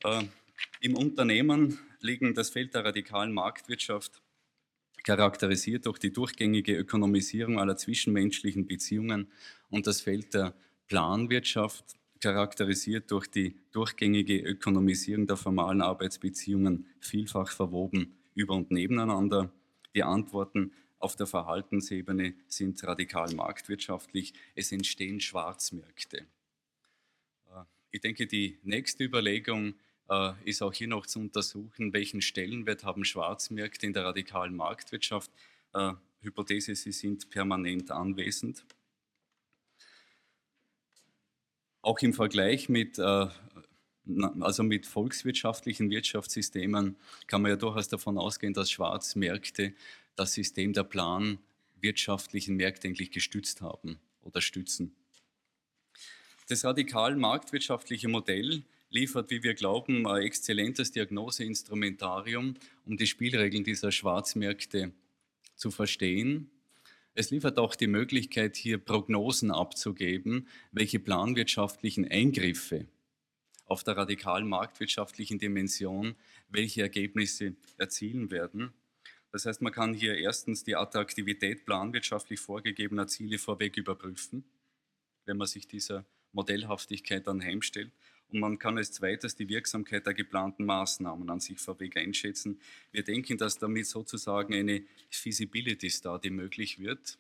Speaker 1: Äh, Im Unternehmen liegen das Feld der radikalen Marktwirtschaft charakterisiert durch die durchgängige Ökonomisierung aller zwischenmenschlichen Beziehungen und das Feld der Planwirtschaft charakterisiert durch die durchgängige Ökonomisierung der formalen Arbeitsbeziehungen, vielfach verwoben über und nebeneinander. Die Antworten auf der Verhaltensebene sind radikal marktwirtschaftlich. Es entstehen Schwarzmärkte. Äh, ich denke, die nächste Überlegung ist auch hier noch zu untersuchen, welchen Stellenwert haben Schwarzmärkte in der radikalen Marktwirtschaft. Äh, Hypothese, sie sind permanent anwesend. Auch im Vergleich mit, also mit volkswirtschaftlichen Wirtschaftssystemen kann man ja durchaus davon ausgehen, dass Schwarzmärkte das System der planwirtschaftlichen Märkte eigentlich gestützt haben oder stützen. Das radikal marktwirtschaftliche Modell liefert, wie wir glauben, ein exzellentes Diagnoseinstrumentarium, um die Spielregeln dieser Schwarzmärkte zu verstehen. Es liefert auch die Möglichkeit, hier Prognosen abzugeben, welche planwirtschaftlichen Eingriffe auf der radikal marktwirtschaftlichen Dimension welche Ergebnisse erzielen werden. Das heißt, man kann hier erstens die Attraktivität planwirtschaftlich vorgegebener Ziele vorweg überprüfen, wenn man sich dieser Modellhaftigkeit anheimstellt. Und man kann als zweites die Wirksamkeit der geplanten Maßnahmen an sich vorweg einschätzen. Wir denken, dass damit sozusagen eine Feasibility Study möglich wird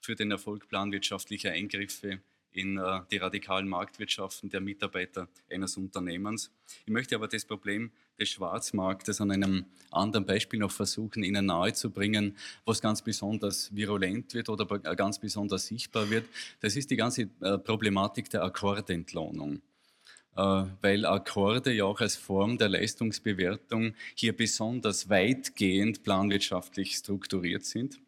Speaker 1: für den Erfolg planwirtschaftlicher Eingriffe in äh, die radikalen Marktwirtschaften der Mitarbeiter eines Unternehmens. Ich möchte aber das Problem des Schwarzmarktes an einem anderen Beispiel noch versuchen, Ihnen nahezubringen, was ganz besonders virulent wird oder ganz besonders sichtbar wird. Das ist die ganze äh, Problematik der Akkordentlohnung weil Akkorde ja auch als Form der Leistungsbewertung hier besonders weitgehend planwirtschaftlich strukturiert sind.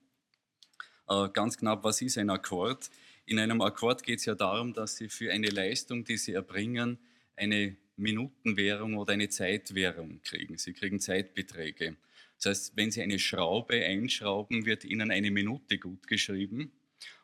Speaker 1: Ganz knapp, was ist ein Akkord? In einem Akkord geht es ja darum, dass Sie für eine Leistung, die Sie erbringen, eine Minutenwährung oder eine Zeitwährung kriegen. Sie kriegen Zeitbeträge. Das heißt, wenn Sie eine Schraube einschrauben, wird Ihnen eine Minute gut geschrieben.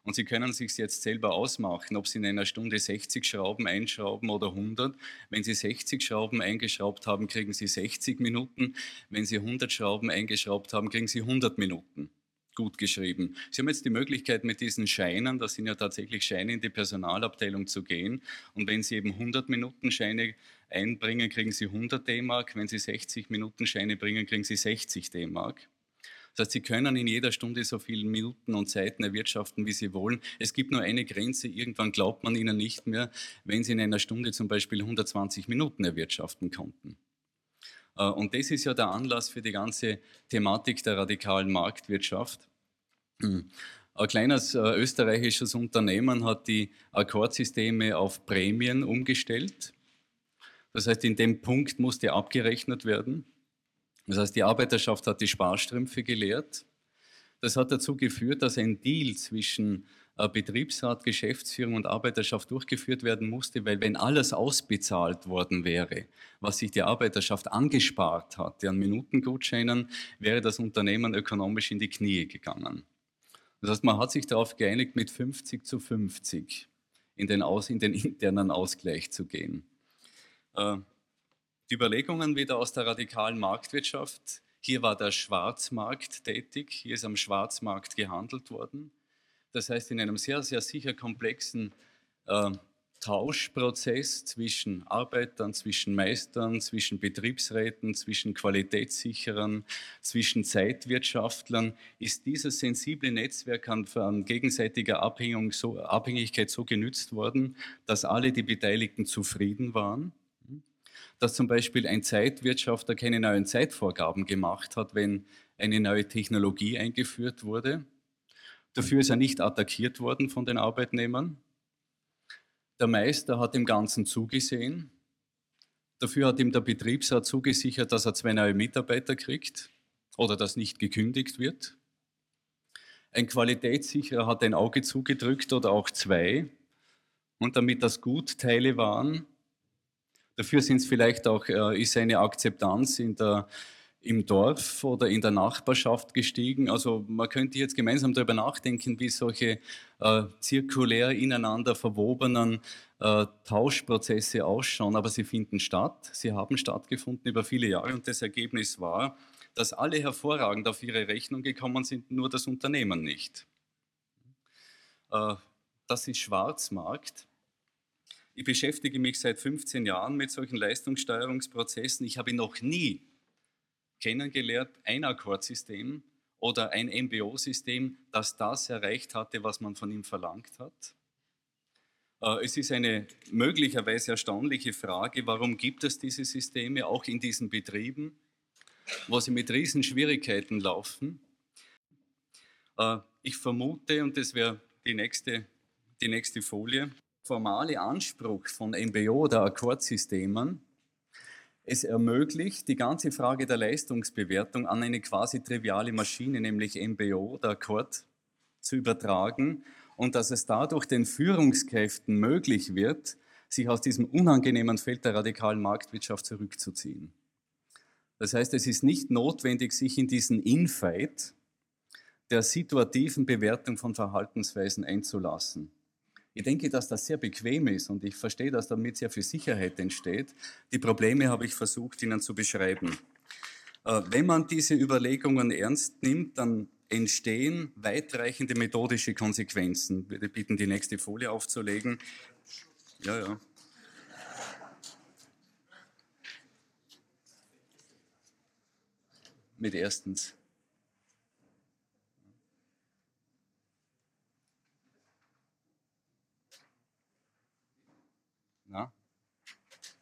Speaker 1: Und Sie können sich jetzt selber ausmachen, ob Sie in einer Stunde 60 Schrauben einschrauben oder 100. Wenn Sie 60 Schrauben eingeschraubt haben, kriegen Sie 60 Minuten. Wenn Sie 100 Schrauben eingeschraubt haben, kriegen Sie 100 Minuten gut geschrieben. Sie haben jetzt die Möglichkeit mit diesen Scheinen, das sind ja tatsächlich Scheine in die Personalabteilung zu gehen. Und wenn Sie eben 100 Minuten Scheine einbringen, kriegen Sie 100 D-Mark. Wenn Sie 60 Minuten Scheine bringen, kriegen Sie 60 D-Mark. Das heißt, Sie können in jeder Stunde so viele Minuten und Zeiten erwirtschaften, wie Sie wollen. Es gibt nur eine Grenze. Irgendwann glaubt man Ihnen nicht mehr, wenn Sie in einer Stunde zum Beispiel 120 Minuten erwirtschaften konnten. Äh, und das ist ja der Anlass für die ganze Thematik der radikalen Marktwirtschaft. Hm. Ein kleines äh, österreichisches Unternehmen hat die Akkordsysteme auf Prämien umgestellt. Das heißt, in dem Punkt musste abgerechnet werden. Das heißt, die Arbeiterschaft hat die Sparstrümpfe geleert. Das hat dazu geführt, dass ein Deal zwischen äh, Betriebsrat, Geschäftsführung und Arbeiterschaft durchgeführt werden musste, weil wenn alles ausbezahlt worden wäre, was sich die Arbeiterschaft angespart hat, an Minutengutscheinen, wäre das Unternehmen ökonomisch in die Knie gegangen. Das heißt, man hat sich darauf geeinigt, mit 50 zu 50 in den, Aus, in den internen Ausgleich zu gehen. Äh, die Überlegungen wieder aus der radikalen Marktwirtschaft. Hier war der Schwarzmarkt tätig, hier ist am Schwarzmarkt gehandelt worden. Das heißt, in einem sehr, sehr sicher komplexen äh, Tauschprozess zwischen Arbeitern, zwischen Meistern, zwischen Betriebsräten, zwischen Qualitätssicherern, zwischen Zeitwirtschaftlern ist dieses sensible Netzwerk an, an gegenseitiger so, Abhängigkeit so genützt worden, dass alle die Beteiligten zufrieden waren. Dass zum Beispiel ein Zeitwirtschaftler keine neuen Zeitvorgaben gemacht hat, wenn eine neue Technologie eingeführt wurde Dafür ist er nicht attackiert worden von den Arbeitnehmern. Der Meister hat dem Ganzen zugesehen. Dafür hat ihm der Betriebsrat zugesichert, dass er zwei neue Mitarbeiter kriegt oder dass nicht gekündigt wird. Ein Qualitätssicherer hat ein Auge zugedrückt oder auch zwei. Und damit das Gutteile waren, dafür sind es vielleicht auch, äh, ist eine Akzeptanz in der im Dorf oder in der Nachbarschaft gestiegen. Also man könnte jetzt gemeinsam darüber nachdenken, wie solche äh, zirkulär ineinander verwobenen äh, Tauschprozesse ausschauen, aber sie finden statt. Sie haben stattgefunden über viele Jahre und das Ergebnis war, dass alle hervorragend auf ihre Rechnung gekommen sind, nur das Unternehmen nicht. Äh, das ist Schwarzmarkt. Ich beschäftige mich seit 15 Jahren mit solchen Leistungssteuerungsprozessen. Ich habe noch nie kennengelernt, ein Akkordsystem oder ein MBO-System, das das erreicht hatte, was man von ihm verlangt hat. Äh, es ist eine möglicherweise erstaunliche Frage, warum gibt es diese Systeme auch in diesen Betrieben, wo sie mit Riesenschwierigkeiten laufen. Äh, ich vermute, und das wäre die nächste, die nächste Folie, formale Anspruch von MBO oder Akkordsystemen es ermöglicht, die ganze Frage der Leistungsbewertung an eine quasi triviale Maschine, nämlich MBO, der Akkord, zu übertragen und dass es dadurch den Führungskräften möglich wird, sich aus diesem unangenehmen Feld der radikalen Marktwirtschaft zurückzuziehen. Das heißt, es ist nicht notwendig, sich in diesen Infight der situativen Bewertung von Verhaltensweisen einzulassen. Ich denke, dass das sehr bequem ist und ich verstehe, dass damit sehr viel Sicherheit entsteht. Die Probleme habe ich versucht, Ihnen zu beschreiben. Äh, wenn man diese Überlegungen ernst nimmt, dann entstehen weitreichende methodische Konsequenzen. Ich würde bitten, die nächste Folie aufzulegen. Ja, ja. Mit erstens.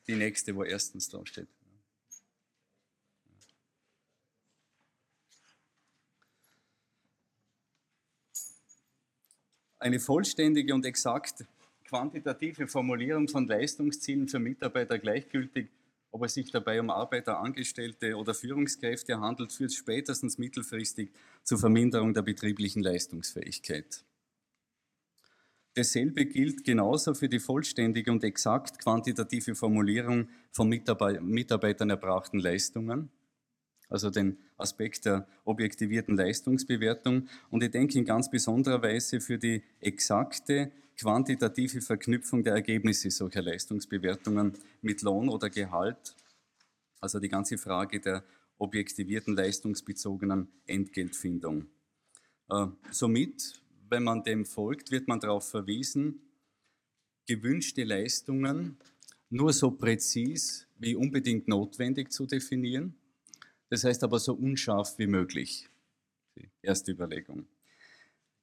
Speaker 1: Die nächste, wo erstens draufsteht. Eine vollständige und exakt quantitative Formulierung von Leistungszielen für Mitarbeiter gleichgültig, ob es sich dabei um Arbeiter, Angestellte oder Führungskräfte handelt, führt spätestens mittelfristig zur Verminderung der betrieblichen Leistungsfähigkeit. Dasselbe gilt genauso für die vollständige und exakt quantitative Formulierung von Mitarbeitern erbrachten Leistungen, also den Aspekt der objektivierten Leistungsbewertung. Und ich denke in ganz besonderer Weise für die exakte quantitative Verknüpfung der Ergebnisse solcher Leistungsbewertungen mit Lohn oder Gehalt, also die ganze Frage der objektivierten leistungsbezogenen Entgeltfindung. Äh, somit wenn man dem folgt, wird man darauf verwiesen, gewünschte Leistungen nur so präzis wie unbedingt notwendig zu definieren. Das heißt aber so unscharf wie möglich. Die erste Überlegung.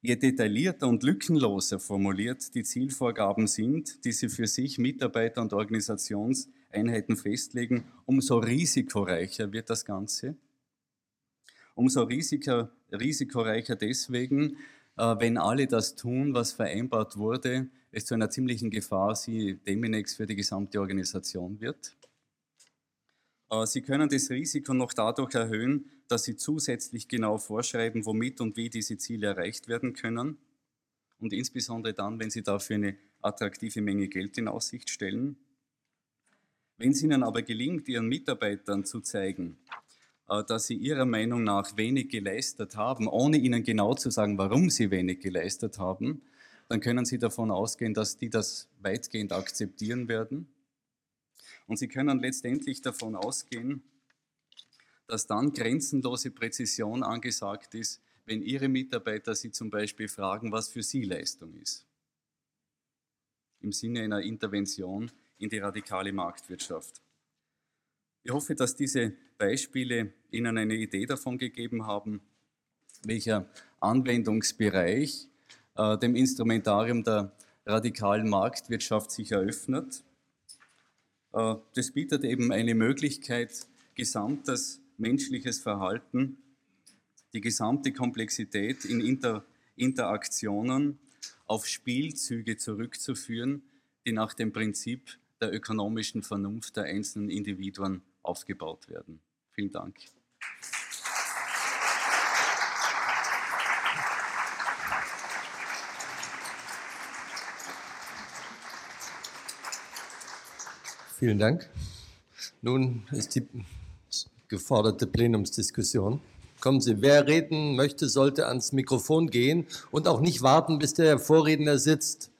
Speaker 1: Je detaillierter und lückenloser formuliert die Zielvorgaben sind, die sie für sich Mitarbeiter und Organisationseinheiten festlegen, umso risikoreicher wird das Ganze. Umso risikoreicher deswegen, wenn alle das tun, was vereinbart wurde, es zu einer ziemlichen Gefahr sie Deminex für die gesamte Organisation wird. Äh, sie können das Risiko noch dadurch erhöhen, dass Sie zusätzlich genau vorschreiben, womit und wie diese Ziele erreicht werden können. Und insbesondere dann, wenn Sie dafür eine attraktive Menge Geld in Aussicht stellen. Wenn es Ihnen aber gelingt, Ihren Mitarbeitern zu zeigen, äh, dass sie ihrer Meinung nach wenig geleistet haben, ohne ihnen genau zu sagen, warum sie wenig geleistet haben, dann können sie davon ausgehen, dass die das weitgehend akzeptieren werden. Und sie können letztendlich davon ausgehen, dass dann grenzenlose Präzision angesagt ist, wenn ihre Mitarbeiter sie zum Beispiel fragen, was für sie Leistung ist. Im Sinne einer Intervention in die radikale Marktwirtschaft. Ich hoffe, dass diese Beispiele Ihnen eine Idee davon gegeben haben, welcher Anwendungsbereich äh, dem Instrumentarium der radikalen Marktwirtschaft sich eröffnet. Äh, das bietet eben eine Möglichkeit, gesamtes menschliches Verhalten, die gesamte Komplexität in Inter Interaktionen auf Spielzüge zurückzuführen, die nach dem Prinzip der ökonomischen Vernunft der einzelnen Individuen aufgebaut werden. Vielen Dank.
Speaker 2: Vielen Dank. Nun ist die geforderte Plenumsdiskussion. Kommen Sie, wer reden möchte, sollte ans Mikrofon gehen und auch nicht warten, bis der Vorredner sitzt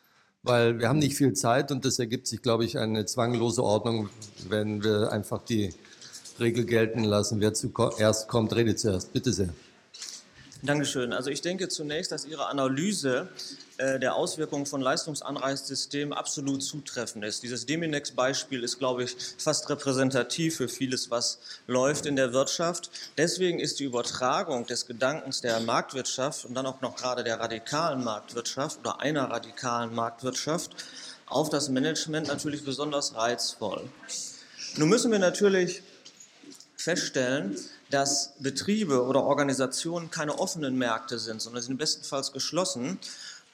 Speaker 2: weil wir haben nicht viel Zeit und das ergibt sich, glaube ich, eine zwanglose Ordnung, wenn wir einfach die Regel gelten lassen. Wer zuerst kommt, redet zuerst. Bitte sehr.
Speaker 3: Dankeschön. Also ich denke zunächst, dass Ihre Analyse äh, der Auswirkungen von Leistungsanreizsystemen absolut zutreffend ist. Dieses Deminex-Beispiel ist, glaube ich, fast repräsentativ für vieles, was läuft in der Wirtschaft. Deswegen ist die Übertragung des Gedankens der Marktwirtschaft und dann auch noch gerade der radikalen Marktwirtschaft oder einer radikalen Marktwirtschaft auf das Management natürlich besonders reizvoll. Nun müssen wir natürlich feststellen, dass Betriebe oder Organisationen keine offenen Märkte sind, sondern sie sind bestenfalls geschlossen.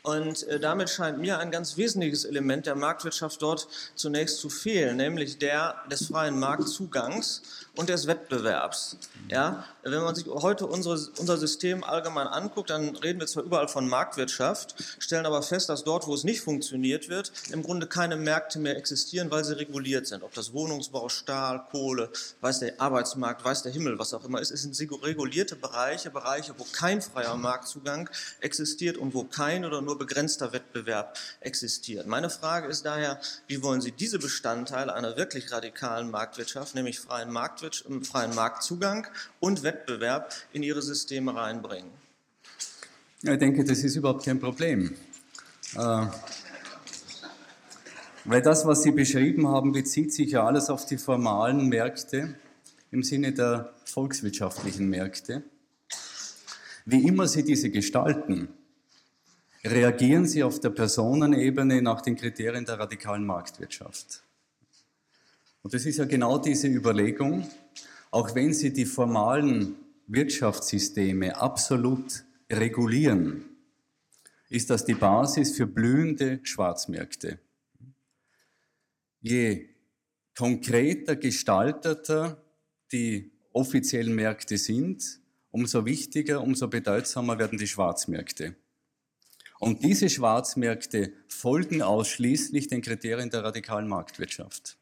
Speaker 3: Und äh, damit scheint mir ein ganz wesentliches Element der Marktwirtschaft dort zunächst zu fehlen, nämlich der des freien Marktzugangs und des Wettbewerbs. Ja, wenn man sich heute unsere, unser System allgemein anguckt, dann reden wir zwar überall von Marktwirtschaft, stellen aber fest, dass dort, wo es nicht funktioniert wird, im Grunde keine Märkte mehr existieren, weil sie reguliert sind. Ob das Wohnungsbau, Stahl, Kohle, weiß der Arbeitsmarkt, weiß der Himmel, was auch immer ist, es sind regulierte Bereiche, Bereiche, wo kein freier Marktzugang existiert und wo kein oder nur begrenzter Wettbewerb existiert. Meine Frage ist daher, wie wollen Sie diese Bestandteile einer wirklich radikalen Marktwirtschaft, nämlich freien Markt Marktwirtschaft, freien Marktzugang und Wettbewerb in ihre Systeme reinbringen?
Speaker 1: ich denke, das ist überhaupt kein Problem. Äh, weil das, was Sie beschrieben haben, bezieht sich ja alles auf die formalen Märkte im Sinne der volkswirtschaftlichen Märkte. Wie immer Sie diese gestalten, reagieren Sie auf der Personenebene nach den Kriterien der radikalen Marktwirtschaft. Und das ist ja genau diese Überlegung, auch wenn sie die formalen Wirtschaftssysteme absolut regulieren, ist das die Basis für blühende Schwarzmärkte. Je konkreter gestalteter die offiziellen Märkte sind, umso wichtiger, umso bedeutsamer werden die Schwarzmärkte. Und diese Schwarzmärkte folgen ausschließlich den Kriterien der radikalen Marktwirtschaft.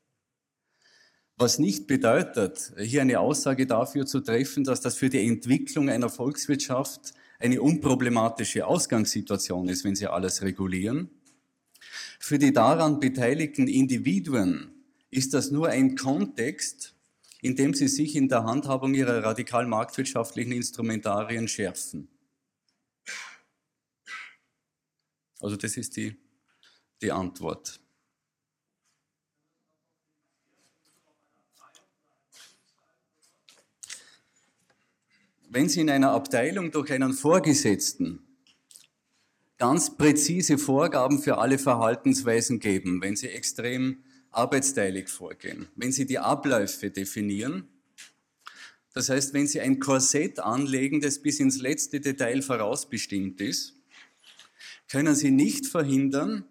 Speaker 1: Was nicht bedeutet, hier eine Aussage dafür zu treffen, dass das für die Entwicklung einer Volkswirtschaft eine unproblematische Ausgangssituation ist, wenn sie alles regulieren. Für die daran beteiligten Individuen ist das nur ein Kontext, in dem sie sich in der Handhabung ihrer radikal marktwirtschaftlichen Instrumentarien schärfen. Also das ist die, die Antwort. Wenn Sie in einer Abteilung durch einen Vorgesetzten ganz präzise Vorgaben für alle Verhaltensweisen geben, wenn Sie extrem arbeitsteilig vorgehen, wenn Sie die Abläufe definieren, das heißt, wenn Sie ein Korsett anlegen, das bis ins letzte Detail vorausbestimmt ist, können Sie nicht verhindern,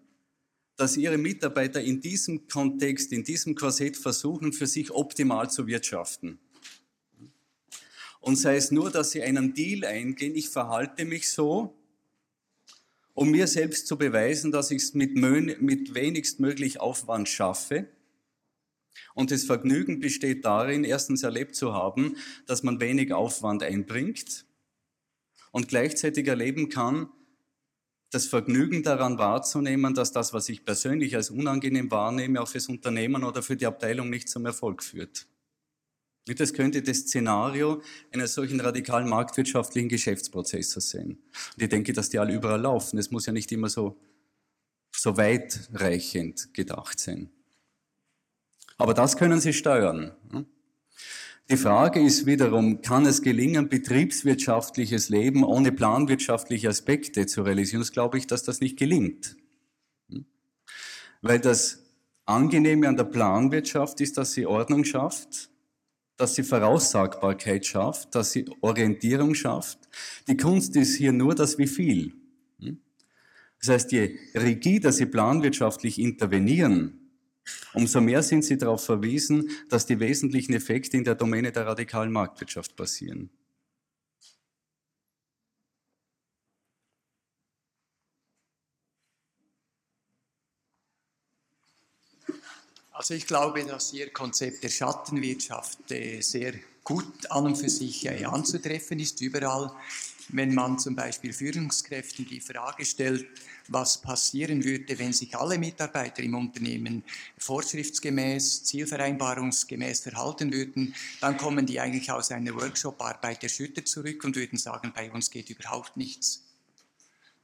Speaker 1: dass Ihre Mitarbeiter in diesem Kontext, in diesem Korsett versuchen, für sich optimal zu wirtschaften. Und sei es nur, dass sie einen Deal eingehen, ich verhalte mich so, um mir selbst zu beweisen, dass ich es mit, mit wenigstmöglich Aufwand schaffe. Und das Vergnügen besteht darin, erstens erlebt zu haben, dass man wenig Aufwand einbringt und gleichzeitig erleben kann, das Vergnügen daran wahrzunehmen, dass das, was ich persönlich als unangenehm wahrnehme, auch fürs Unternehmen oder für die Abteilung nicht zum Erfolg führt. Das könnte das Szenario eines solchen radikalen marktwirtschaftlichen Geschäftsprozesses sein. Und ich denke, dass die alle überall laufen. Es muss ja nicht immer so, so weitreichend gedacht sein. Aber das können Sie steuern. Die Frage ist wiederum, kann es gelingen, betriebswirtschaftliches Leben ohne planwirtschaftliche Aspekte zu realisieren? Das glaube ich, dass das nicht gelingt. Weil das Angenehme an der Planwirtschaft ist, dass sie Ordnung schafft, dass sie Voraussagbarkeit schafft, dass sie Orientierung schafft. Die Kunst ist hier nur das Wie viel. Hm? Das heißt, je rigider sie planwirtschaftlich intervenieren, umso mehr sind sie darauf verwiesen, dass die wesentlichen Effekte in der Domäne der radikalen Marktwirtschaft passieren.
Speaker 4: Also ich glaube, dass Ihr Konzept der Schattenwirtschaft äh, sehr gut an und für sich äh, anzutreffen ist, überall. wenn man zum Beispiel Führungskräften die Frage stellt, was passieren würde, wenn sich alle Mitarbeiter im Unternehmen vorschriftsgemäß, zielvereinbarungsgemäß verhalten würden, dann kommen die eigentlich aus einer Workshop-Arbeit erschüttert zurück und würden sagen, bei uns geht überhaupt nichts.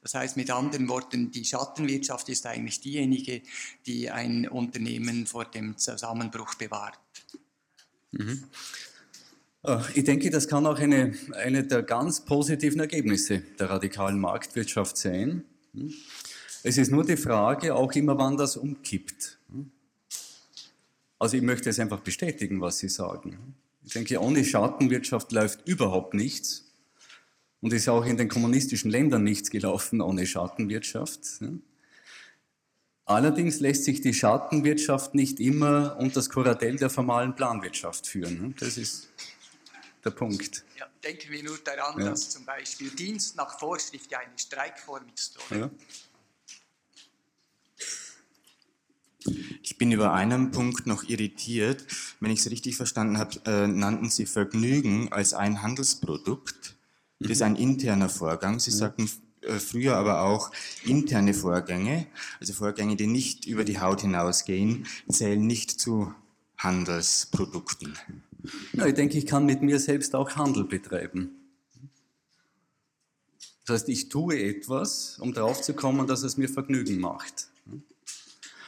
Speaker 4: Das heißt mit anderen Worten, die Schattenwirtschaft ist eigentlich diejenige, die ein Unternehmen vor dem Zusammenbruch bewahrt.
Speaker 1: Mhm. Ich denke, das kann auch eine, eine der ganz positiven Ergebnisse der radikalen Marktwirtschaft sein. Hm? Es ist nur die Frage, auch immer wann das umkippt. Hm? Also ich möchte es einfach bestätigen, was Sie sagen. Ich denke, ohne Schattenwirtschaft läuft überhaupt nichts. Und ist auch in den kommunistischen Ländern nichts gelaufen ohne Schattenwirtschaft. Allerdings lässt sich die Schattenwirtschaft nicht immer unter das Kuratell der formalen Planwirtschaft führen. Das ist der Punkt.
Speaker 4: Ja, denken wir nur daran, ja. dass zum Beispiel Dienst nach Vorschrift ja eine Streikform ist. Ja.
Speaker 5: Ich bin über einen Punkt noch irritiert. Wenn ich es richtig verstanden habe, äh, nannten Sie Vergnügen als ein Handelsprodukt. Das ist ein interner Vorgang. Sie sagten äh, früher aber auch interne Vorgänge, also Vorgänge, die nicht über die Haut hinausgehen, zählen nicht zu Handelsprodukten.
Speaker 1: Ja, ich denke, ich kann mit mir selbst auch Handel betreiben. Das heißt, ich tue etwas, um darauf zu kommen, dass es mir Vergnügen macht.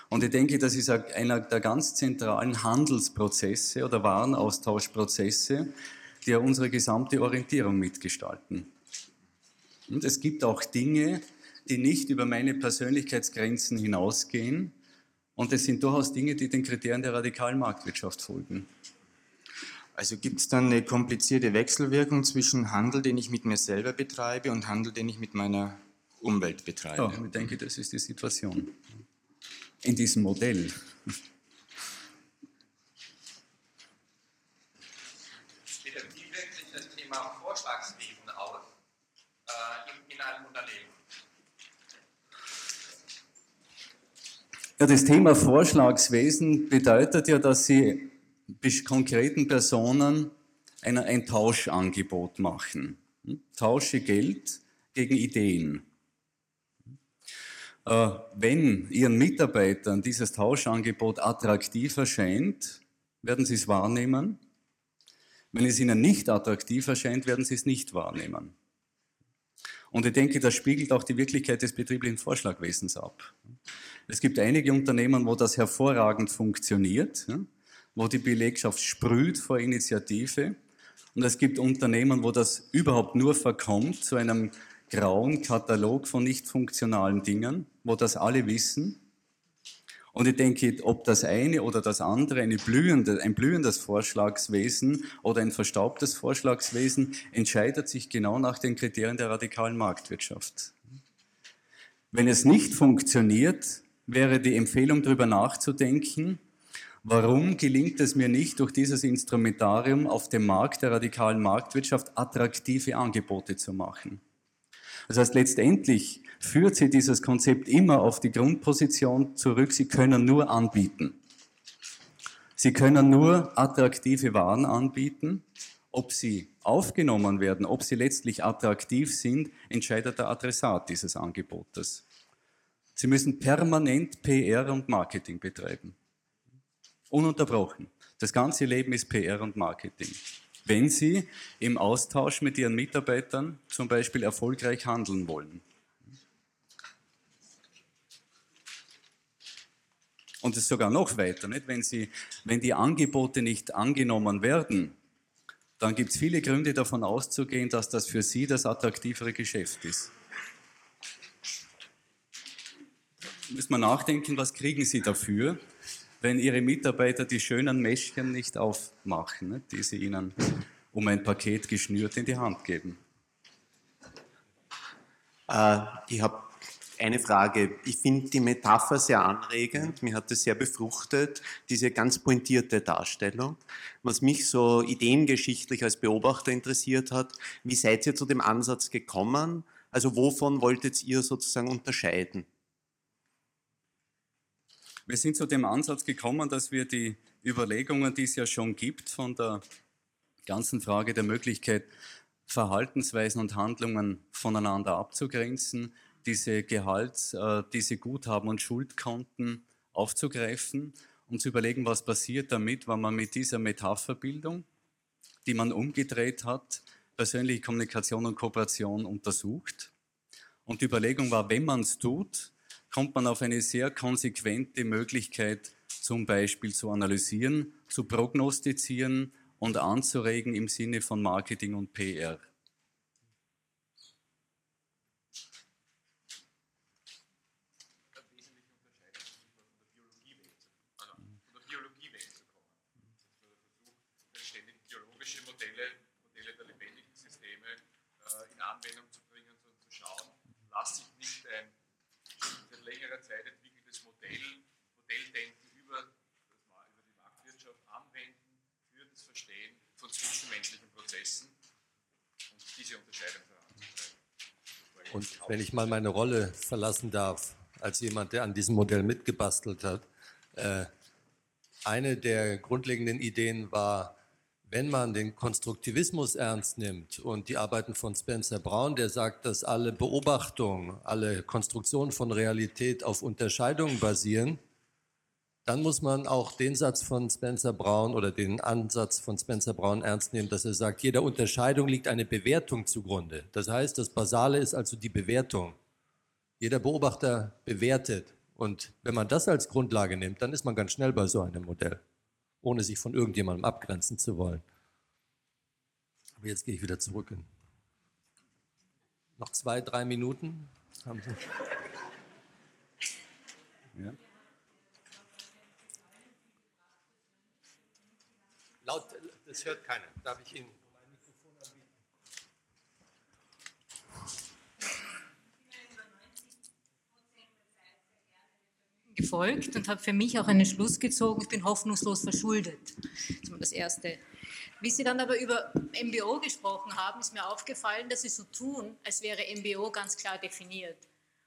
Speaker 1: Und ich denke, das ist einer der ganz zentralen Handelsprozesse oder Warenaustauschprozesse, die ja unsere gesamte Orientierung mitgestalten. Und es gibt auch Dinge, die nicht über meine Persönlichkeitsgrenzen hinausgehen. Und es sind durchaus Dinge, die den Kriterien der radikalen Marktwirtschaft folgen.
Speaker 5: Also gibt es dann eine komplizierte Wechselwirkung zwischen Handel, den ich mit mir selber betreibe, und Handel, den ich mit meiner Umwelt betreibe?
Speaker 1: Ja, ich denke, das ist die Situation in diesem Modell.
Speaker 6: Wie wirkt sich das Thema Vorschlagswesen aus äh, in einem Unternehmen?
Speaker 1: Ja, das Thema Vorschlagswesen bedeutet ja, dass Sie konkreten Personen ein, ein Tauschangebot machen. Hm? Tausche Geld gegen Ideen. Äh, wenn Ihren Mitarbeitern dieses Tauschangebot attraktiv erscheint, werden Sie es wahrnehmen. Wenn es Ihnen nicht attraktiv erscheint, werden Sie es nicht wahrnehmen. Und ich denke, das spiegelt auch die Wirklichkeit des betrieblichen Vorschlagwesens ab. Es gibt einige Unternehmen, wo das hervorragend funktioniert wo die Belegschaft sprüht vor Initiative. Und es gibt Unternehmen, wo das überhaupt nur verkommt zu einem grauen Katalog von nicht funktionalen Dingen, wo das alle wissen. Und ich denke, ob das eine oder das andere eine blühende, ein blühendes Vorschlagswesen oder ein verstaubtes Vorschlagswesen entscheidet sich genau nach den Kriterien der radikalen Marktwirtschaft. Wenn es nicht funktioniert, wäre die Empfehlung darüber nachzudenken, Warum gelingt es mir nicht, durch dieses Instrumentarium auf dem Markt der radikalen Marktwirtschaft attraktive Angebote zu machen? Das heißt, letztendlich führt sie dieses Konzept immer auf die Grundposition zurück, sie können nur anbieten. Sie können nur attraktive Waren anbieten. Ob sie aufgenommen werden, ob sie letztlich attraktiv sind, entscheidet der Adressat dieses Angebotes. Sie müssen permanent PR und Marketing betreiben. Ununterbrochen. Das ganze Leben ist PR und Marketing. Wenn Sie im Austausch mit Ihren Mitarbeitern zum Beispiel erfolgreich handeln wollen. Und es sogar noch weiter, nicht? Wenn, Sie, wenn die Angebote nicht angenommen werden, dann gibt es viele Gründe davon auszugehen, dass das für Sie das attraktivere Geschäft ist. Müssen wir nachdenken, was kriegen Sie dafür? wenn Ihre Mitarbeiter die schönen Mäschchen nicht aufmachen, ne, die Sie ihnen um ein Paket geschnürt in die Hand geben.
Speaker 7: Äh, ich habe eine Frage. Ich finde die Metapher sehr anregend. Mir hat es sehr befruchtet, diese ganz pointierte Darstellung. Was mich so ideengeschichtlich als Beobachter interessiert hat, wie seid ihr zu dem Ansatz gekommen? Also wovon wolltet ihr sozusagen unterscheiden?
Speaker 1: Wir sind zu dem Ansatz gekommen, dass wir die Überlegungen, die es ja schon gibt, von der ganzen Frage der Möglichkeit Verhaltensweisen und Handlungen voneinander abzugrenzen, diese Gehalts-, äh, diese Guthaben und Schuldkonten aufzugreifen und zu überlegen, was passiert damit, wenn man mit dieser Metapherbildung, die man umgedreht hat, persönliche Kommunikation und Kooperation untersucht. Und die Überlegung war, wenn man es tut, kommt man auf eine sehr konsequente Möglichkeit, zum Beispiel zu analysieren, zu prognostizieren und anzuregen im Sinne von Marketing und PR.
Speaker 2: Und wenn ich mal meine Rolle verlassen darf, als jemand, der an diesem Modell mitgebastelt hat, äh, eine der grundlegenden Ideen war, wenn man den Konstruktivismus ernst nimmt und die Arbeiten von Spencer Brown, der sagt, dass alle Beobachtungen, alle Konstruktionen von Realität auf Unterscheidungen basieren, dann muss man auch den Satz von Spencer Brown oder den Ansatz von Spencer Brown ernst nehmen, dass er sagt, jeder Unterscheidung liegt eine Bewertung zugrunde. Das heißt, das Basale ist also die Bewertung. Jeder Beobachter bewertet. Und wenn man das als Grundlage nimmt, dann ist man ganz schnell bei so einem Modell, ohne sich von irgendjemandem abgrenzen zu wollen. Aber jetzt gehe ich wieder zurück. Noch zwei, drei Minuten haben Sie. Ja. Laut, das hört keiner. Darf ich Ihnen
Speaker 8: gefolgt und habe für mich auch einen Schluss gezogen, ich bin hoffnungslos verschuldet. Das war das Erste. Wie Sie dann aber über MBO gesprochen haben, ist mir aufgefallen, dass Sie so tun, als wäre MBO ganz klar definiert.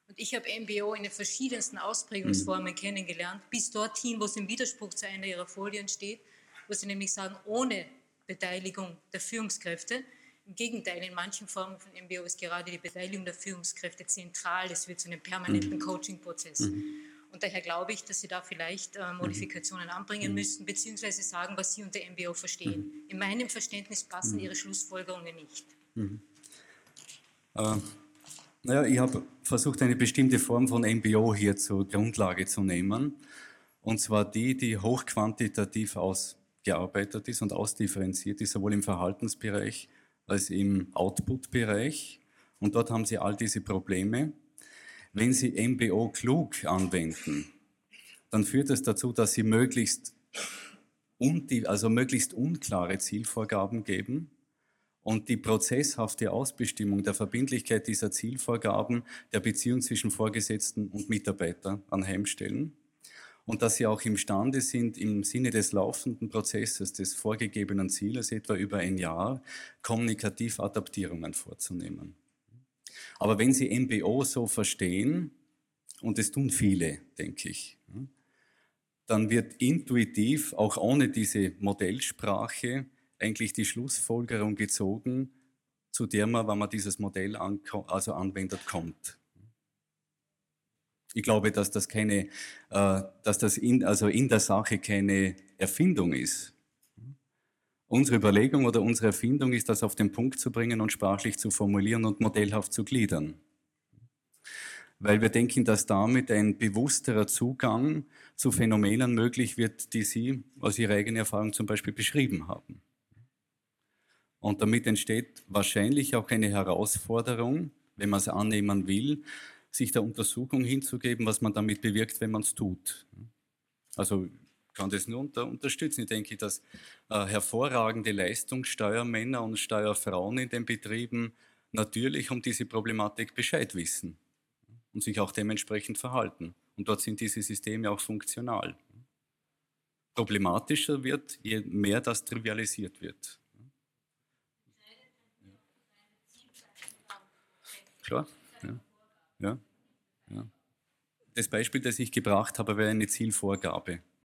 Speaker 8: Und ich habe MBO in den verschiedensten Ausprägungsformen mhm. kennengelernt, bis dorthin, wo es im Widerspruch zu einer Ihrer Folien steht, wo sie nämlich sagen, ohne Beteiligung der Führungskräfte. Im Gegenteil, in manchen Formen von MBO ist gerade die Beteiligung der Führungskräfte zentral. Es wird zu einem permanenten mhm. Coaching-Prozess. Mhm. Und daher glaube ich, dass Sie da vielleicht äh, Modifikationen anbringen mhm. müssten, beziehungsweise sagen, was Sie unter MBO verstehen. Mhm. In meinem Verständnis passen mhm. Ihre Schlussfolgerungen nicht.
Speaker 1: Mhm. Äh, naja, ich habe versucht, eine bestimmte Form von MBO hier zur Grundlage zu nehmen. Und zwar die, die hochquantitativ aus gearbeitet ist und ausdifferenziert ist, sowohl im Verhaltensbereich als im Output-Bereich. Und dort haben Sie all diese Probleme. Wenn Sie MBO klug anwenden, dann führt es dazu, dass Sie möglichst, also möglichst unklare Zielvorgaben geben und die prozesshafte Ausbestimmung der Verbindlichkeit dieser Zielvorgaben der Beziehung zwischen Vorgesetzten und Mitarbeiter anheimstellen und dass sie auch imstande sind, im Sinne des laufenden Prozesses, des vorgegebenen Zieles, etwa über ein Jahr, kommunikativ Adaptierungen vorzunehmen. Aber wenn Sie MBO so verstehen, und es tun viele, denke ich, dann wird intuitiv, auch ohne diese Modellsprache, eigentlich die Schlussfolgerung gezogen, zu der man, wenn man dieses Modell also anwendet, kommt. Ich glaube, dass das keine, äh, dass das in, also in der Sache keine Erfindung ist. Unsere Überlegung oder unsere Erfindung ist, das auf den Punkt zu bringen und sprachlich zu formulieren und modellhaft zu gliedern. Weil wir denken, dass damit ein bewussterer Zugang zu Phänomenen möglich wird, die Sie aus Ihrer eigenen Erfahrung zum Beispiel beschrieben haben. Und damit entsteht wahrscheinlich auch eine Herausforderung, wenn man es annehmen will, sich der Untersuchung hinzugeben, was man damit bewirkt, wenn man es tut. Also kann das nur unter, unterstützen. Ich denke, dass äh, hervorragende Leistungssteuermänner und Steuerfrauen in den Betrieben natürlich um diese Problematik Bescheid wissen und sich auch dementsprechend verhalten. Und dort sind diese Systeme auch funktional. Problematischer wird, je mehr das trivialisiert wird. Klar. Ja. Ja. Das Beispiel, das ich gebracht habe, wäre eine Zielvorgabe.